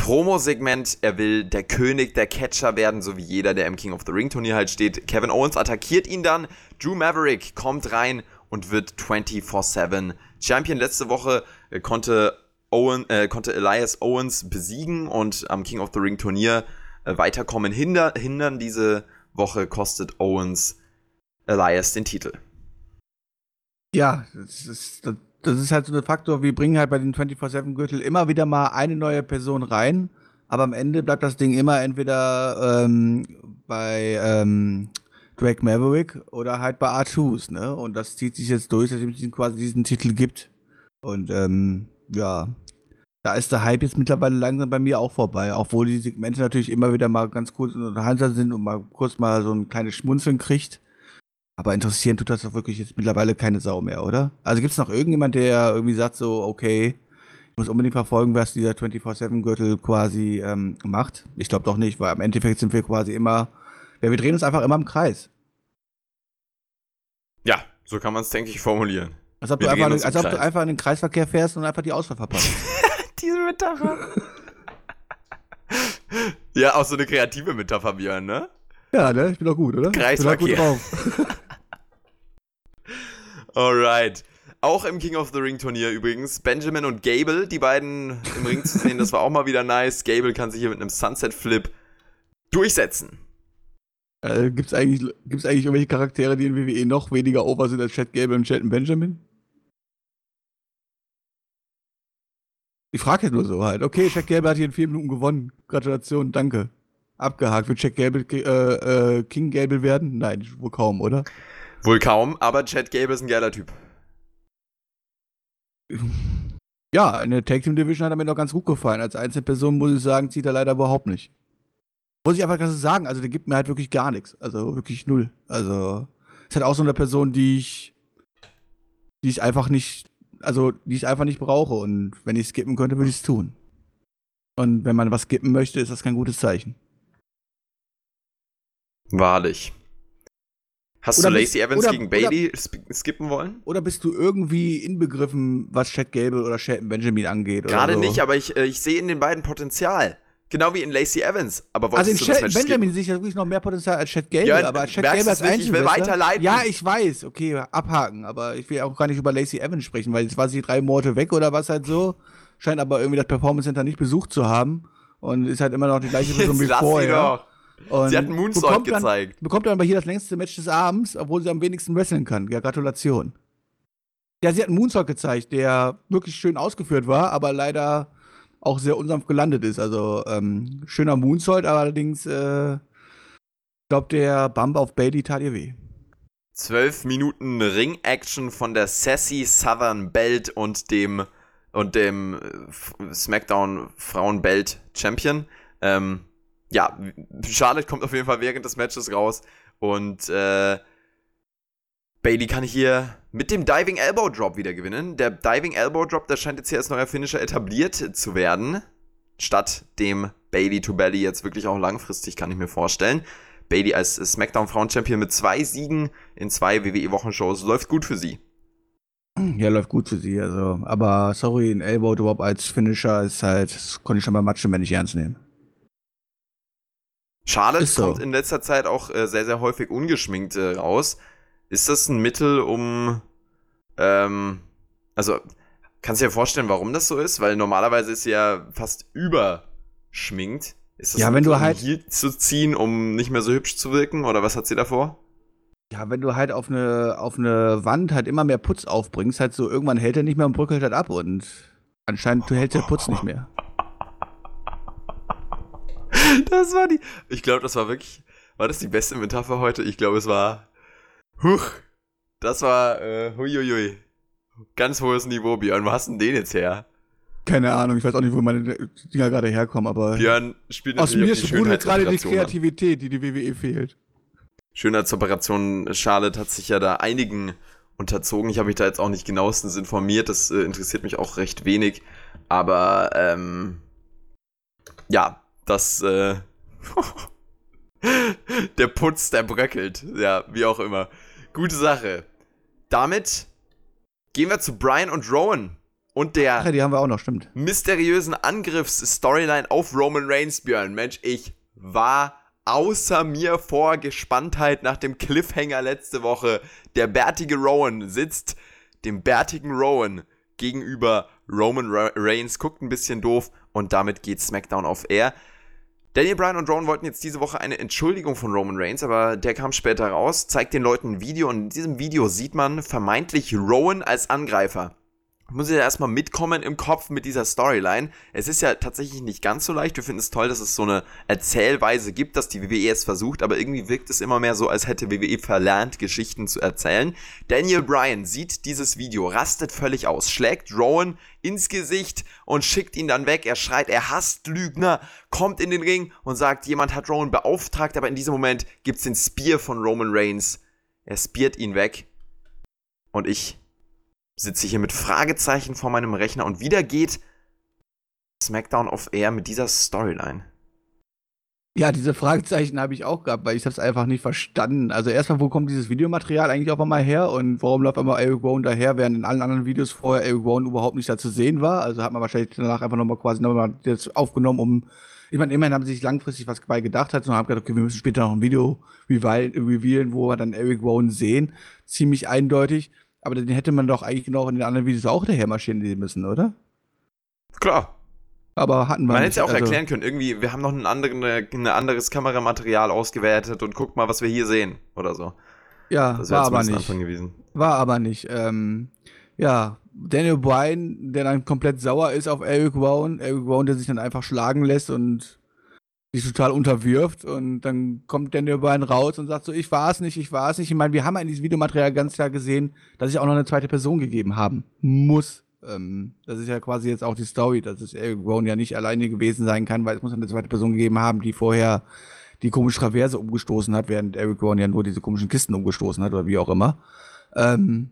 Promo-Segment, er will der König der Catcher werden, so wie jeder, der im King of the Ring Turnier halt steht. Kevin Owens attackiert ihn dann. Drew Maverick kommt rein und wird 24-7 Champion. Letzte Woche äh, konnte, Owen, äh, konnte Elias Owens besiegen und am King of the Ring Turnier äh, weiterkommen hinder, hindern. Diese Woche kostet Owens Elias den Titel. Ja, das ist, das ist halt so ein Faktor, wir bringen halt bei den 24-7-Gürtel immer wieder mal eine neue Person rein, aber am Ende bleibt das Ding immer entweder ähm, bei ähm, Drake Maverick oder halt bei R2s, ne? Und das zieht sich jetzt durch, seitdem es quasi diesen Titel gibt. Und ähm, ja, da ist der Hype jetzt mittlerweile langsam bei mir auch vorbei, obwohl die Segmente natürlich immer wieder mal ganz kurz unterhaltsam sind und mal kurz mal so ein kleines Schmunzeln kriegt. Aber interessieren tut das doch wirklich jetzt mittlerweile keine Sau mehr, oder? Also gibt es noch irgendjemand, der irgendwie sagt so, okay, ich muss unbedingt verfolgen, was dieser 24-7-Gürtel quasi ähm, macht? Ich glaube doch nicht, weil im Endeffekt sind wir quasi immer, ja, wir drehen uns einfach immer im Kreis. Ja, so kann man es, denke ich, formulieren. Als ob, du einfach, als ob du einfach, in den Kreisverkehr fährst und einfach die Ausfahrt verpasst. Diese Metapher. ja, auch so eine kreative Metapher, Björn, ne? Ja, ne? Ich bin doch gut, oder? Kreisverkehr. Ich bin doch gut drauf. Alright. Auch im King of the Ring Turnier übrigens. Benjamin und Gable, die beiden im Ring zu sehen, das war auch mal wieder nice. Gable kann sich hier mit einem Sunset Flip durchsetzen. Äh, gibt's eigentlich, gibt's eigentlich irgendwelche Charaktere, die in WWE noch weniger over sind als Chad Gable und Chad Benjamin? Ich frage jetzt nur so halt. Okay, Chad Gable hat hier in vier Minuten gewonnen. Gratulation, danke. Abgehakt. Wird Chad Gable äh, äh, King Gable werden? Nein, wohl kaum, oder? Wohl kaum, aber Chad Gable ist ein geiler Typ. Ja, in der Tag Team Division hat er mir noch ganz gut gefallen. Als Einzelperson muss ich sagen, zieht er leider überhaupt nicht. Muss ich einfach ganz sagen, also der gibt mir halt wirklich gar nichts. Also wirklich null. Also ist halt auch so eine Person, die ich, die ich einfach nicht, also die ich einfach nicht brauche. Und wenn ich skippen könnte, würde ich es tun. Und wenn man was skippen möchte, ist das kein gutes Zeichen. Wahrlich. Hast oder du Lacey Evans oder, gegen Bailey skippen wollen? Oder bist du irgendwie inbegriffen, was Chad Gable oder Chad Benjamin angeht? Gerade so? nicht, aber ich, äh, ich sehe in den beiden Potenzial. Genau wie in Lacey Evans. Aber also in Chad Benjamin sehe ich wirklich noch mehr Potenzial als Chad Gable. Ja, aber Chad Gable als Ich will weiterleiten. Ja, ich weiß. Okay, abhaken. Aber ich will auch gar nicht über Lacey Evans sprechen, weil jetzt war sie drei Monate weg oder was halt so. Scheint aber irgendwie das Performance Center nicht besucht zu haben. Und ist halt immer noch die gleiche Person wie vorher. Und sie hat einen Moonsault gezeigt. Dann, bekommt dann aber hier das längste Match des Abends, obwohl sie am wenigsten wresteln kann. Ja, Gratulation. Ja, sie hat einen Moonsault gezeigt, der wirklich schön ausgeführt war, aber leider auch sehr unsanft gelandet ist. Also ähm, schöner Moonsault, allerdings, äh, glaube, der Bump auf Bailey tat ihr weh. Zwölf Minuten Ring-Action von der Sassy Southern Belt und dem und dem äh, SmackDown Frauen Belt Champion. Ähm, ja, Charlotte kommt auf jeden Fall während des Matches raus und äh, Bailey kann hier mit dem Diving Elbow Drop wieder gewinnen. Der Diving Elbow Drop, der scheint jetzt hier als neuer Finisher etabliert zu werden. Statt dem Bailey to Belly jetzt wirklich auch langfristig, kann ich mir vorstellen. Bailey als SmackDown Frauen Champion mit zwei Siegen in zwei WWE Wochenshows läuft gut für sie. Ja, läuft gut für sie, also. Aber sorry, ein Elbow Drop als Finisher ist halt, das konnte ich schon bei Matchen nicht ernst nehmen. Charlotte so. kommt in letzter Zeit auch äh, sehr, sehr häufig ungeschminkt äh, raus. Ist das ein Mittel, um. Ähm, also, kannst du dir vorstellen, warum das so ist? Weil normalerweise ist sie ja fast überschminkt Ist das Ja, wenn du um halt- hier zu ziehen, um nicht mehr so hübsch zu wirken? Oder was hat sie davor? Ja, wenn du halt auf eine, auf eine Wand halt immer mehr Putz aufbringst, halt so irgendwann hält er nicht mehr und bröckelt halt ab und anscheinend hält der Putz nicht mehr. Das war die. Ich glaube, das war wirklich. War das die beste Metapher heute? Ich glaube, es war. Huch. Das war. Äh, huiuiui. Ganz hohes Niveau, Björn. Wo hast denn den jetzt her? Keine Ahnung, ich weiß auch nicht, wo meine Dinger gerade herkommen, aber Björn spielt aus natürlich mir sprudelt gerade die. Kreativität, die die WWE fehlt. Schönheitsoperation Charlotte hat sich ja da einigen unterzogen. Ich habe mich da jetzt auch nicht genauestens informiert. Das äh, interessiert mich auch recht wenig. Aber ähm, ja, das äh, der Putz, der bröckelt. Ja, wie auch immer. Gute Sache. Damit gehen wir zu Brian und Rowan und der Ach die haben wir auch noch, stimmt. mysteriösen Angriffs-Storyline auf Roman Reigns, Björn. Mensch, ich war außer mir vor Gespanntheit nach dem Cliffhanger letzte Woche. Der bärtige Rowan sitzt dem bärtigen Rowan gegenüber. Roman Re Reigns guckt ein bisschen doof und damit geht SmackDown auf Air. Daniel Bryan und Rowan wollten jetzt diese Woche eine Entschuldigung von Roman Reigns, aber der kam später raus, zeigt den Leuten ein Video und in diesem Video sieht man vermeintlich Rowan als Angreifer muss ja erstmal mitkommen im Kopf mit dieser Storyline. Es ist ja tatsächlich nicht ganz so leicht. Wir finden es toll, dass es so eine Erzählweise gibt, dass die WWE es versucht, aber irgendwie wirkt es immer mehr so, als hätte WWE verlernt, Geschichten zu erzählen. Daniel Bryan sieht dieses Video, rastet völlig aus, schlägt Rowan ins Gesicht und schickt ihn dann weg. Er schreit, er hasst Lügner, kommt in den Ring und sagt, jemand hat Rowan beauftragt, aber in diesem Moment gibt's den Spear von Roman Reigns. Er speart ihn weg. Und ich sitze hier mit Fragezeichen vor meinem Rechner und wieder geht SmackDown auf Air mit dieser Storyline. Ja, diese Fragezeichen habe ich auch gehabt, weil ich es einfach nicht verstanden. Also erstmal, wo kommt dieses Videomaterial eigentlich auf einmal her und warum läuft einmal Eric Rowan daher, während in allen anderen Videos vorher Eric Rowan überhaupt nicht da zu sehen war. Also hat man wahrscheinlich danach einfach nochmal quasi nochmal das aufgenommen, um ich meine, immerhin haben sie sich langfristig was dabei gedacht hat und haben gedacht, okay, wir müssen später noch ein Video reveal- revealen, wo wir dann Eric Rowan sehen. Ziemlich eindeutig. Aber den hätte man doch eigentlich noch in den anderen Videos auch daher marschieren müssen, oder? Klar. Aber hatten wir Man hätte es ja auch Also- erklären können, irgendwie, wir haben noch ein, andere, anderes Kameramaterial ausgewertet und guckt mal, was wir hier sehen oder so. Ja, Das war wäre aber nicht. War aber nicht. Ähm, ja, Daniel Bryan, der dann komplett sauer ist auf Eric Rowan. Eric Rowan, der sich dann einfach schlagen lässt und sich total unterwirft. Und dann kommt Daniel Bryan raus und sagt so, ich war es nicht, ich war es nicht. Ich meine, wir haben in diesem Videomaterial ganz klar gesehen, dass es auch noch eine zweite Person gegeben haben muss. Ähm, das ist ja quasi jetzt auch die Story, dass es Eric Rowan ja nicht alleine gewesen sein kann, weil es muss eine zweite Person gegeben haben, die vorher die komische Traverse umgestoßen hat, während Eric Rowan ja nur diese komischen Kisten umgestoßen hat oder wie auch immer. Ähm,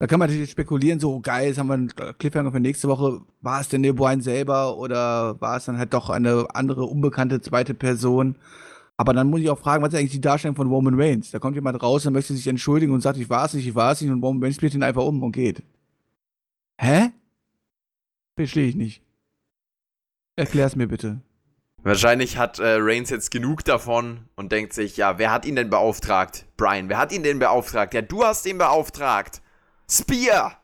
da kann man natürlich spekulieren, so geil, jetzt haben wir einen Cliffhanger für nächste Woche. War es denn der Brian selber oder war es dann halt doch eine andere, unbekannte zweite Person? Aber dann muss ich auch fragen, was ist eigentlich die Darstellung von Roman Reigns? Da kommt jemand raus und möchte sich entschuldigen und sagt, ich war es nicht, ich war es nicht und Roman Reigns spielt ihn einfach um und geht. Hä? Verstehe ich nicht. Erklär's mir bitte. Wahrscheinlich hat äh, Reigns jetzt genug davon und denkt sich, ja, wer hat ihn denn beauftragt? Brian, wer hat ihn denn beauftragt? Ja, du hast ihn beauftragt. Spear!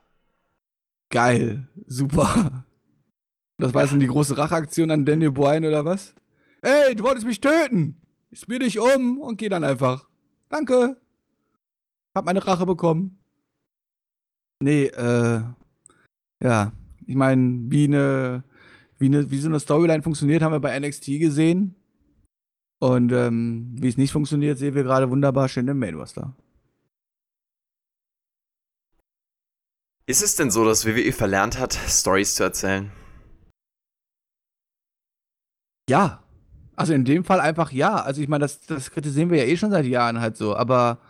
Geil, super. Das war jetzt dann die große Racheaktion an Daniel Bryan oder was? Ey, du wolltest mich töten! Ich spiel dich um und geh dann einfach. Danke. Hab meine Rache bekommen. Nee, äh, ja. Ich meine, wie eine, wie eine, wie so eine Storyline funktioniert, haben wir bei NXT gesehen. Und ähm, wie es nicht funktioniert, sehen wir gerade wunderbar schön im Main. Ist es denn so, dass WWE verlernt hat, Stories zu erzählen? Ja. Also in dem Fall einfach ja. Also ich meine, das, das kritisieren wir ja eh schon seit Jahren halt so, aber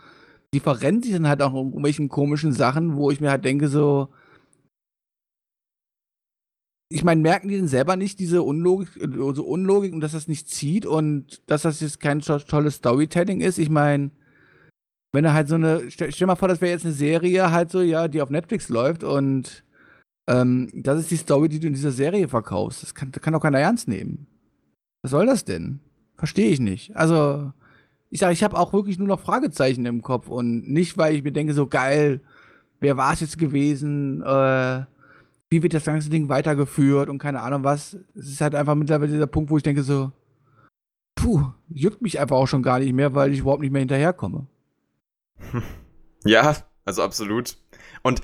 die verrennen sich dann halt auch in irgendwelchen komischen Sachen, wo ich mir halt denke, so. Ich meine, merken die denn selber nicht diese Unlogik, so Unlogik und dass das nicht zieht und dass das jetzt kein to tolles Storytelling ist? Ich meine, wenn er halt so eine, stell, stell mal vor, das wäre jetzt eine Serie halt so, ja, die auf Netflix läuft und ähm, das ist die Story, die du in dieser Serie verkaufst. Das kann, das kann doch keiner ernst nehmen. Was soll das denn? Verstehe ich nicht. Also, ich sage, ich habe auch wirklich nur noch Fragezeichen im Kopf und nicht, weil ich mir denke, so geil, wer war es jetzt gewesen? Äh, wie wird das ganze Ding weitergeführt und keine Ahnung was. Es ist halt einfach mittlerweile dieser Punkt, wo ich denke, so, puh, juckt mich einfach auch schon gar nicht mehr, weil ich überhaupt nicht mehr hinterherkomme. Ja, also absolut. Und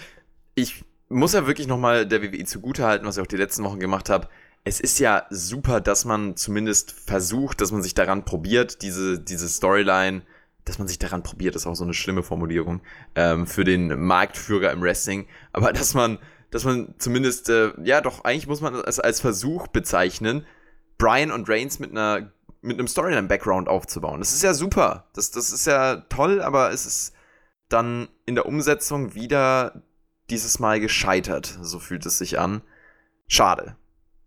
ich muss ja wirklich nochmal der WWE zugutehalten, was ich auch die letzten Wochen gemacht habe. Es ist ja super, dass man zumindest versucht, dass man sich daran probiert, diese, diese Storyline, dass man sich daran probiert, ist auch so eine schlimme Formulierung, ähm, für den Marktführer im Wrestling. Aber dass man, dass man zumindest, äh, ja doch, eigentlich muss man es als Versuch bezeichnen, Brian und Reigns mit einer mit einem Storyline-Background aufzubauen. Das ist ja super. Das, das ist ja toll, aber es ist dann in der Umsetzung wieder dieses Mal gescheitert. So fühlt es sich an. Schade.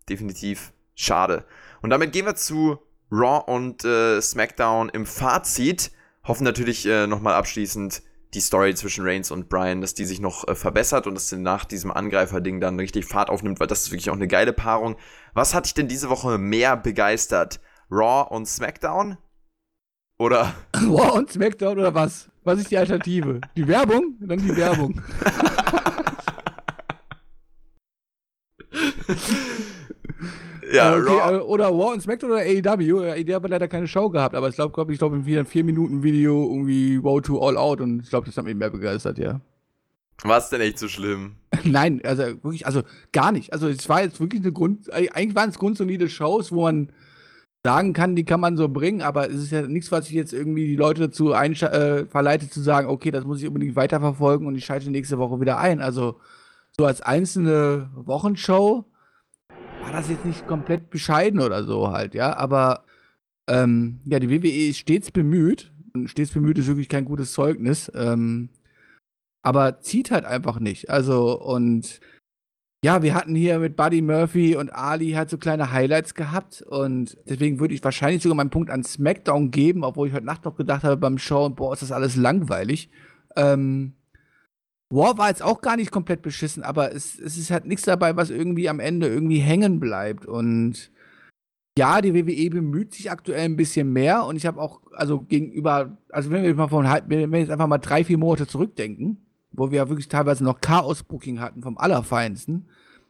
Definitiv schade. Und damit gehen wir zu Raw und äh, SmackDown im Fazit. Hoffen natürlich äh, nochmal abschließend die Story zwischen Reigns und Brian, dass die sich noch äh, verbessert und dass sie nach diesem Angreifer-Ding dann richtig Fahrt aufnimmt, weil das ist wirklich auch eine geile Paarung. Was hat dich denn diese Woche mehr begeistert? Raw und SmackDown? Oder? Raw und SmackDown oder was? Was ist die Alternative? Die Werbung? Dann die Werbung. ja, äh, okay, Raw. Äh, oder Raw und SmackDown oder AEW. AEW hat leider keine Show gehabt, aber ich glaube, glaub, ich glaube, in einem 4-Minuten-Video irgendwie Road to All Out und ich glaube, das hat mich mehr begeistert, ja. War es denn echt so schlimm? Nein, also wirklich, also gar nicht. Also es war jetzt wirklich eine Grund, eigentlich waren es grundsolide Shows, wo man sagen kann, die kann man so bringen, aber es ist ja nichts, was ich jetzt irgendwie die Leute dazu äh, verleitet zu sagen, okay, das muss ich unbedingt weiterverfolgen und ich schalte nächste Woche wieder ein. Also so als einzelne Wochenshow war das jetzt nicht komplett bescheiden oder so halt, ja, aber ähm, ja, die WWE ist stets bemüht und stets bemüht ist wirklich kein gutes Zeugnis, ähm, aber zieht halt einfach nicht. Also und ja, wir hatten hier mit Buddy Murphy und Ali halt so kleine Highlights gehabt und deswegen würde ich wahrscheinlich sogar meinen Punkt an SmackDown geben, obwohl ich heute Nacht noch gedacht habe beim Show, boah, ist das alles langweilig. Ähm, War war jetzt auch gar nicht komplett beschissen, aber es, es ist halt nichts dabei, was irgendwie am Ende irgendwie hängen bleibt und ja, die WWE bemüht sich aktuell ein bisschen mehr und ich habe auch, also gegenüber, also wenn wir mal von, wenn wir jetzt einfach mal drei, vier Monate zurückdenken, wo wir ja wirklich teilweise noch Chaos-Booking hatten vom Allerfeinsten,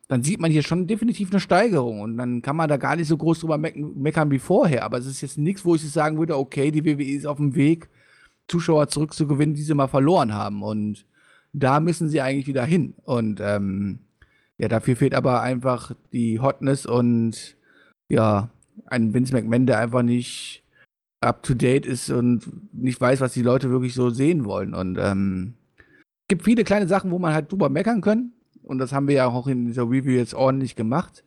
dann sieht man hier schon definitiv eine Steigerung und dann kann man da gar nicht so groß drüber mecken, meckern wie vorher. Aber es ist jetzt nichts, wo ich jetzt sagen würde, okay, die WWE ist auf dem Weg, Zuschauer zurückzugewinnen, die sie mal verloren haben. Und da müssen sie eigentlich wieder hin. Und ähm, ja, dafür fehlt aber einfach die Hotness und ja, ein Vince McMahon, der einfach nicht up to date ist und nicht weiß, was die Leute wirklich so sehen wollen. Und ähm, gibt viele kleine Sachen, wo man halt drüber meckern können. Und das haben wir ja auch in dieser Review jetzt ordentlich gemacht.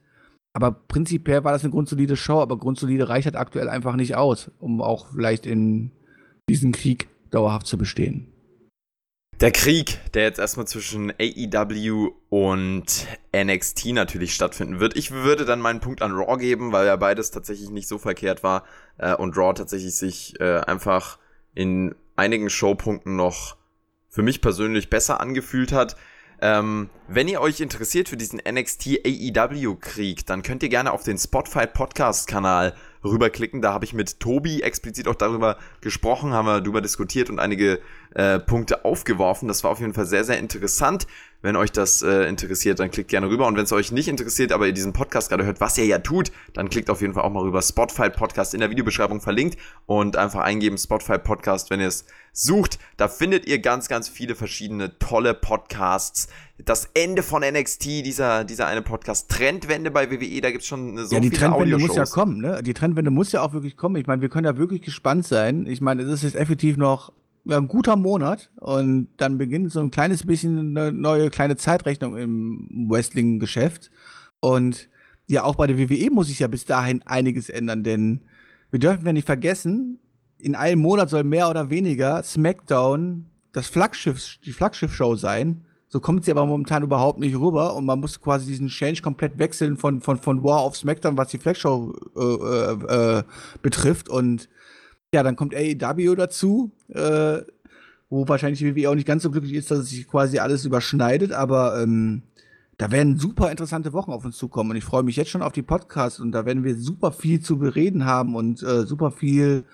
Aber prinzipiell war das eine grundsolide Show, aber grundsolide reicht halt aktuell einfach nicht aus, um auch vielleicht in diesem Krieg dauerhaft zu bestehen. Der Krieg, der jetzt erstmal zwischen AEW und NXT natürlich stattfinden wird. Ich würde dann meinen Punkt an Raw geben, weil ja beides tatsächlich nicht so verkehrt war äh, und Raw tatsächlich sich äh, einfach in einigen Showpunkten noch für mich persönlich besser angefühlt hat. Ähm, wenn ihr euch interessiert für diesen NXT AEW Krieg, dann könnt ihr gerne auf den Spotify Podcast Kanal rüberklicken. Da habe ich mit Tobi explizit auch darüber gesprochen, haben wir darüber diskutiert und einige äh, Punkte aufgeworfen. Das war auf jeden Fall sehr, sehr interessant. Wenn euch das äh, interessiert, dann klickt gerne rüber. Und wenn es euch nicht interessiert, aber ihr diesen Podcast gerade hört, was ihr ja tut, dann klickt auf jeden Fall auch mal rüber. Spotify Podcast in der Videobeschreibung verlinkt und einfach eingeben Spotify Podcast, wenn ihr es sucht. Da findet ihr ganz, ganz viele verschiedene tolle Podcasts. Das Ende von NXT, dieser, dieser eine Podcast, Trendwende bei WWE, da gibt es schon so ja, die viele Trendwende muss ja kommen, ne? Die Trendwende muss ja auch wirklich kommen. Ich meine, wir können ja wirklich gespannt sein. Ich meine, es ist jetzt effektiv noch ja, ein guter Monat und dann beginnt so ein kleines bisschen eine neue kleine Zeitrechnung im Wrestling-Geschäft. Und ja, auch bei der WWE muss sich ja bis dahin einiges ändern, denn wir dürfen ja nicht vergessen, in einem Monat soll mehr oder weniger SmackDown das Flaggschiff, die Flaggschiff-Show sein. So kommt sie aber momentan überhaupt nicht rüber und man muss quasi diesen Change komplett wechseln von, von, von War auf SmackDown, was die Flaggshow äh, äh, äh, betrifft. Und ja, dann kommt AEW dazu, äh, wo wahrscheinlich die WWE auch nicht ganz so glücklich ist, dass es sich quasi alles überschneidet, aber ähm, da werden super interessante Wochen auf uns zukommen und ich freue mich jetzt schon auf die Podcasts und da werden wir super viel zu bereden haben und äh, super viel,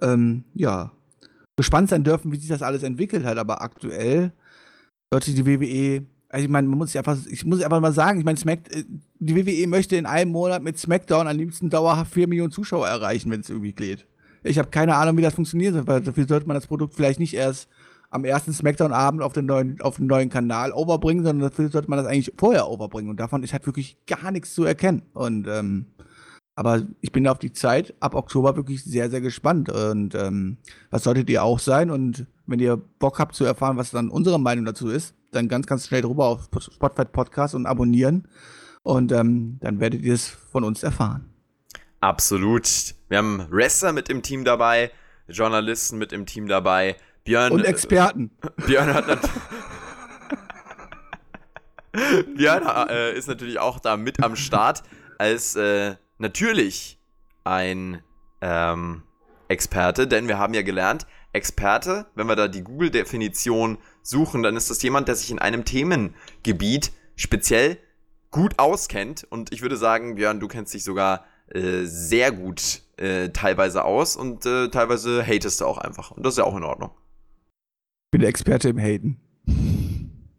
ähm, ja, gespannt sein dürfen, wie sich das alles entwickelt hat, aber aktuell hört sich die WWE Also ich meine, man muss einfach, ich muss einfach mal sagen, ich meine, äh, die WWE möchte in einem Monat mit SmackDown am liebsten dauerhaft 4 Millionen Zuschauer erreichen, wenn es irgendwie geht. Ich habe keine Ahnung, wie das funktioniert, weil dafür sollte man das Produkt vielleicht nicht erst am ersten Smackdown-Abend auf den neuen, auf den neuen Kanal overbringen, sondern dafür sollte man das eigentlich vorher overbringen. Und davon ist halt wirklich gar nichts zu erkennen. Und ähm, aber ich bin auf die Zeit ab Oktober wirklich sehr, sehr gespannt. Und ähm, was solltet ihr auch sein? Und wenn ihr Bock habt zu erfahren, was dann unsere Meinung dazu ist, dann ganz, ganz schnell drüber auf Spotify Podcast und abonnieren. Und ähm, dann werdet ihr es von uns erfahren. Absolut. Wir haben Wrestler mit im Team dabei, Journalisten mit im Team dabei, Björn. Und Experten. Äh, Björn hat natürlich. Björn äh, ist natürlich auch da mit am Start als äh, natürlich ein ähm, Experte, denn wir haben ja gelernt, Experte, wenn wir da die Google-Definition suchen, dann ist das jemand, der sich in einem Themengebiet speziell gut auskennt. Und ich würde sagen, Björn, du kennst dich sogar äh, sehr gut äh, teilweise aus und äh, teilweise hatest du auch einfach. Und das ist ja auch in Ordnung. Ich bin Experte im Haten.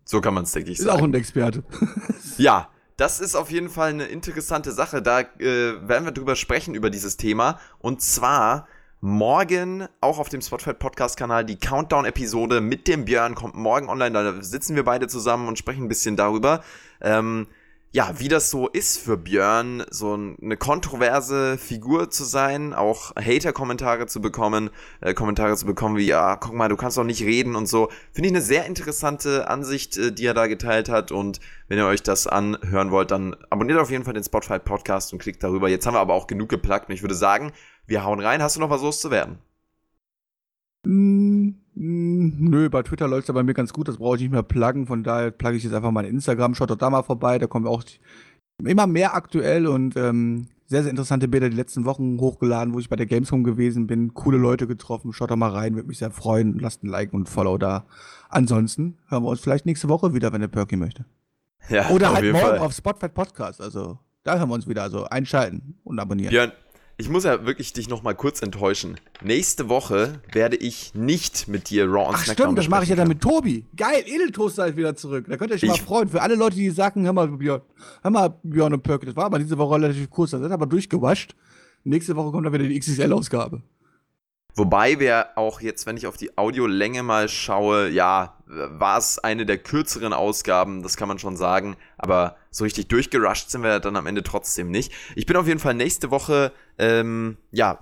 So kann man es, denke ich, sagen. Ist auch ein Experte. ja, das ist auf jeden Fall eine interessante Sache. Da äh, werden wir drüber sprechen, über dieses Thema. Und zwar morgen auch auf dem Spotify Podcast Kanal die Countdown-Episode mit dem Björn kommt morgen online. Da sitzen wir beide zusammen und sprechen ein bisschen darüber. Ähm, ja, wie das so ist für Björn, so eine kontroverse Figur zu sein, auch Hater-Kommentare zu bekommen, äh, Kommentare zu bekommen wie, ja, guck mal, du kannst doch nicht reden und so. Finde ich eine sehr interessante Ansicht, äh, die er da geteilt hat. Und wenn ihr euch das anhören wollt, dann abonniert auf jeden Fall den Spotify Podcast und klickt darüber. Jetzt haben wir aber auch genug geplagt und ich würde sagen, wir hauen rein. Hast du noch was loszuwerden? Mm, mm, nö, bei Twitter läuft es ja bei mir ganz gut, das brauche ich nicht mehr pluggen, von daher plugge ich jetzt einfach mein Instagram, schaut doch da mal vorbei, da kommen auch immer mehr aktuell und ähm, sehr, sehr interessante Bilder die letzten Wochen hochgeladen, wo ich bei der Gamescom gewesen bin, coole Leute getroffen, schaut da mal rein, würde mich sehr freuen, lasst ein Like und ein Follow da. Ansonsten hören wir uns vielleicht nächste Woche wieder, wenn der Perky möchte. Ja, Oder halt morgen Fall. auf Spotify Podcast, also da hören wir uns wieder, also einschalten und abonnieren. Björn, ich muss ja wirklich dich noch mal kurz enttäuschen. Nächste Woche werde ich nicht mit dir Raw und Ach SmackDown stimmt, das mache ich ja dann mit Tobi. Geil, Edeltoaster ist wieder zurück. Da könnt ihr euch ich mal freuen. Für alle Leute, die sagen, hör mal, Björn, hör mal, Björn und Perk, das war aber diese Woche relativ kurz, das ist aber durchgewascht. Nächste Woche kommt dann wieder die XXL-Ausgabe. Wobei wir auch jetzt, wenn ich auf die Audiolänge mal schaue, ja, war es eine der kürzeren Ausgaben, das kann man schon sagen. Aber so richtig durchgerusht sind wir dann am Ende trotzdem nicht. Ich bin auf jeden Fall nächste Woche, ähm, ja,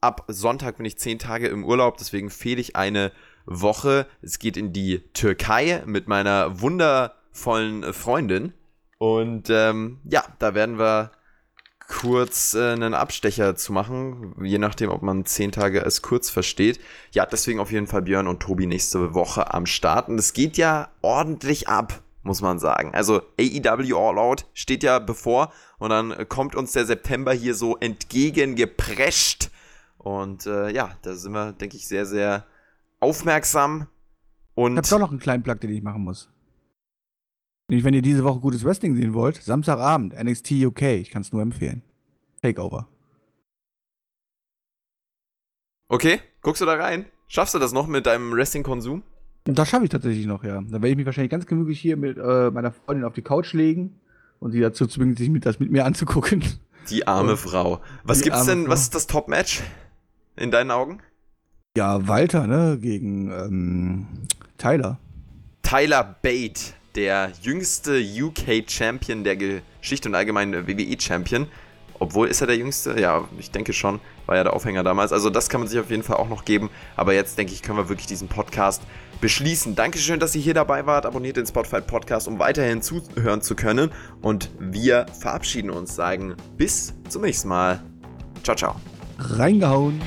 ab Sonntag bin ich zehn Tage im Urlaub, deswegen fehle ich eine Woche. Es geht in die Türkei mit meiner wundervollen Freundin. Und ähm, ja, da werden wir kurz äh, einen Abstecher zu machen, je nachdem, ob man zehn Tage als kurz versteht. Ja, deswegen auf jeden Fall Björn und Tobi nächste Woche am Start. Und es geht ja ordentlich ab, muss man sagen. Also AEW All Out steht ja bevor und dann kommt uns der September hier so entgegengeprescht. Und äh, ja, da sind wir, denke ich, sehr, sehr aufmerksam. Und ich habe doch noch einen kleinen Plug, den ich machen muss. Wenn ihr diese Woche gutes Wrestling sehen wollt, Samstagabend, NXT UK, ich kann es nur empfehlen. Takeover. Okay, guckst du da rein? Schaffst du das noch mit deinem Wrestling-Konsum? Das schaffe ich tatsächlich noch, ja. Dann werde ich mich wahrscheinlich ganz gemütlich hier mit äh, meiner Freundin auf die Couch legen und sie dazu zwingen, sich mit, das mit mir anzugucken. Die arme und Frau. Was gibt's denn, Frau. was ist das Top-Match in deinen Augen? Ja, Walter, ne, gegen ähm, Tyler. Tyler Bate der jüngste UK-Champion der Geschichte und allgemein WWE-Champion. Obwohl, ist er der jüngste? Ja, ich denke schon. War ja der Aufhänger damals. Also, das kann man sich auf jeden Fall auch noch geben. Aber jetzt, denke ich, können wir wirklich diesen Podcast beschließen. Dankeschön, dass ihr hier dabei wart. Abonniert den Spotify Podcast, um weiterhin zuhören zu können. Und wir verabschieden uns, sagen bis zum nächsten Mal. Ciao, ciao. Reingehauen.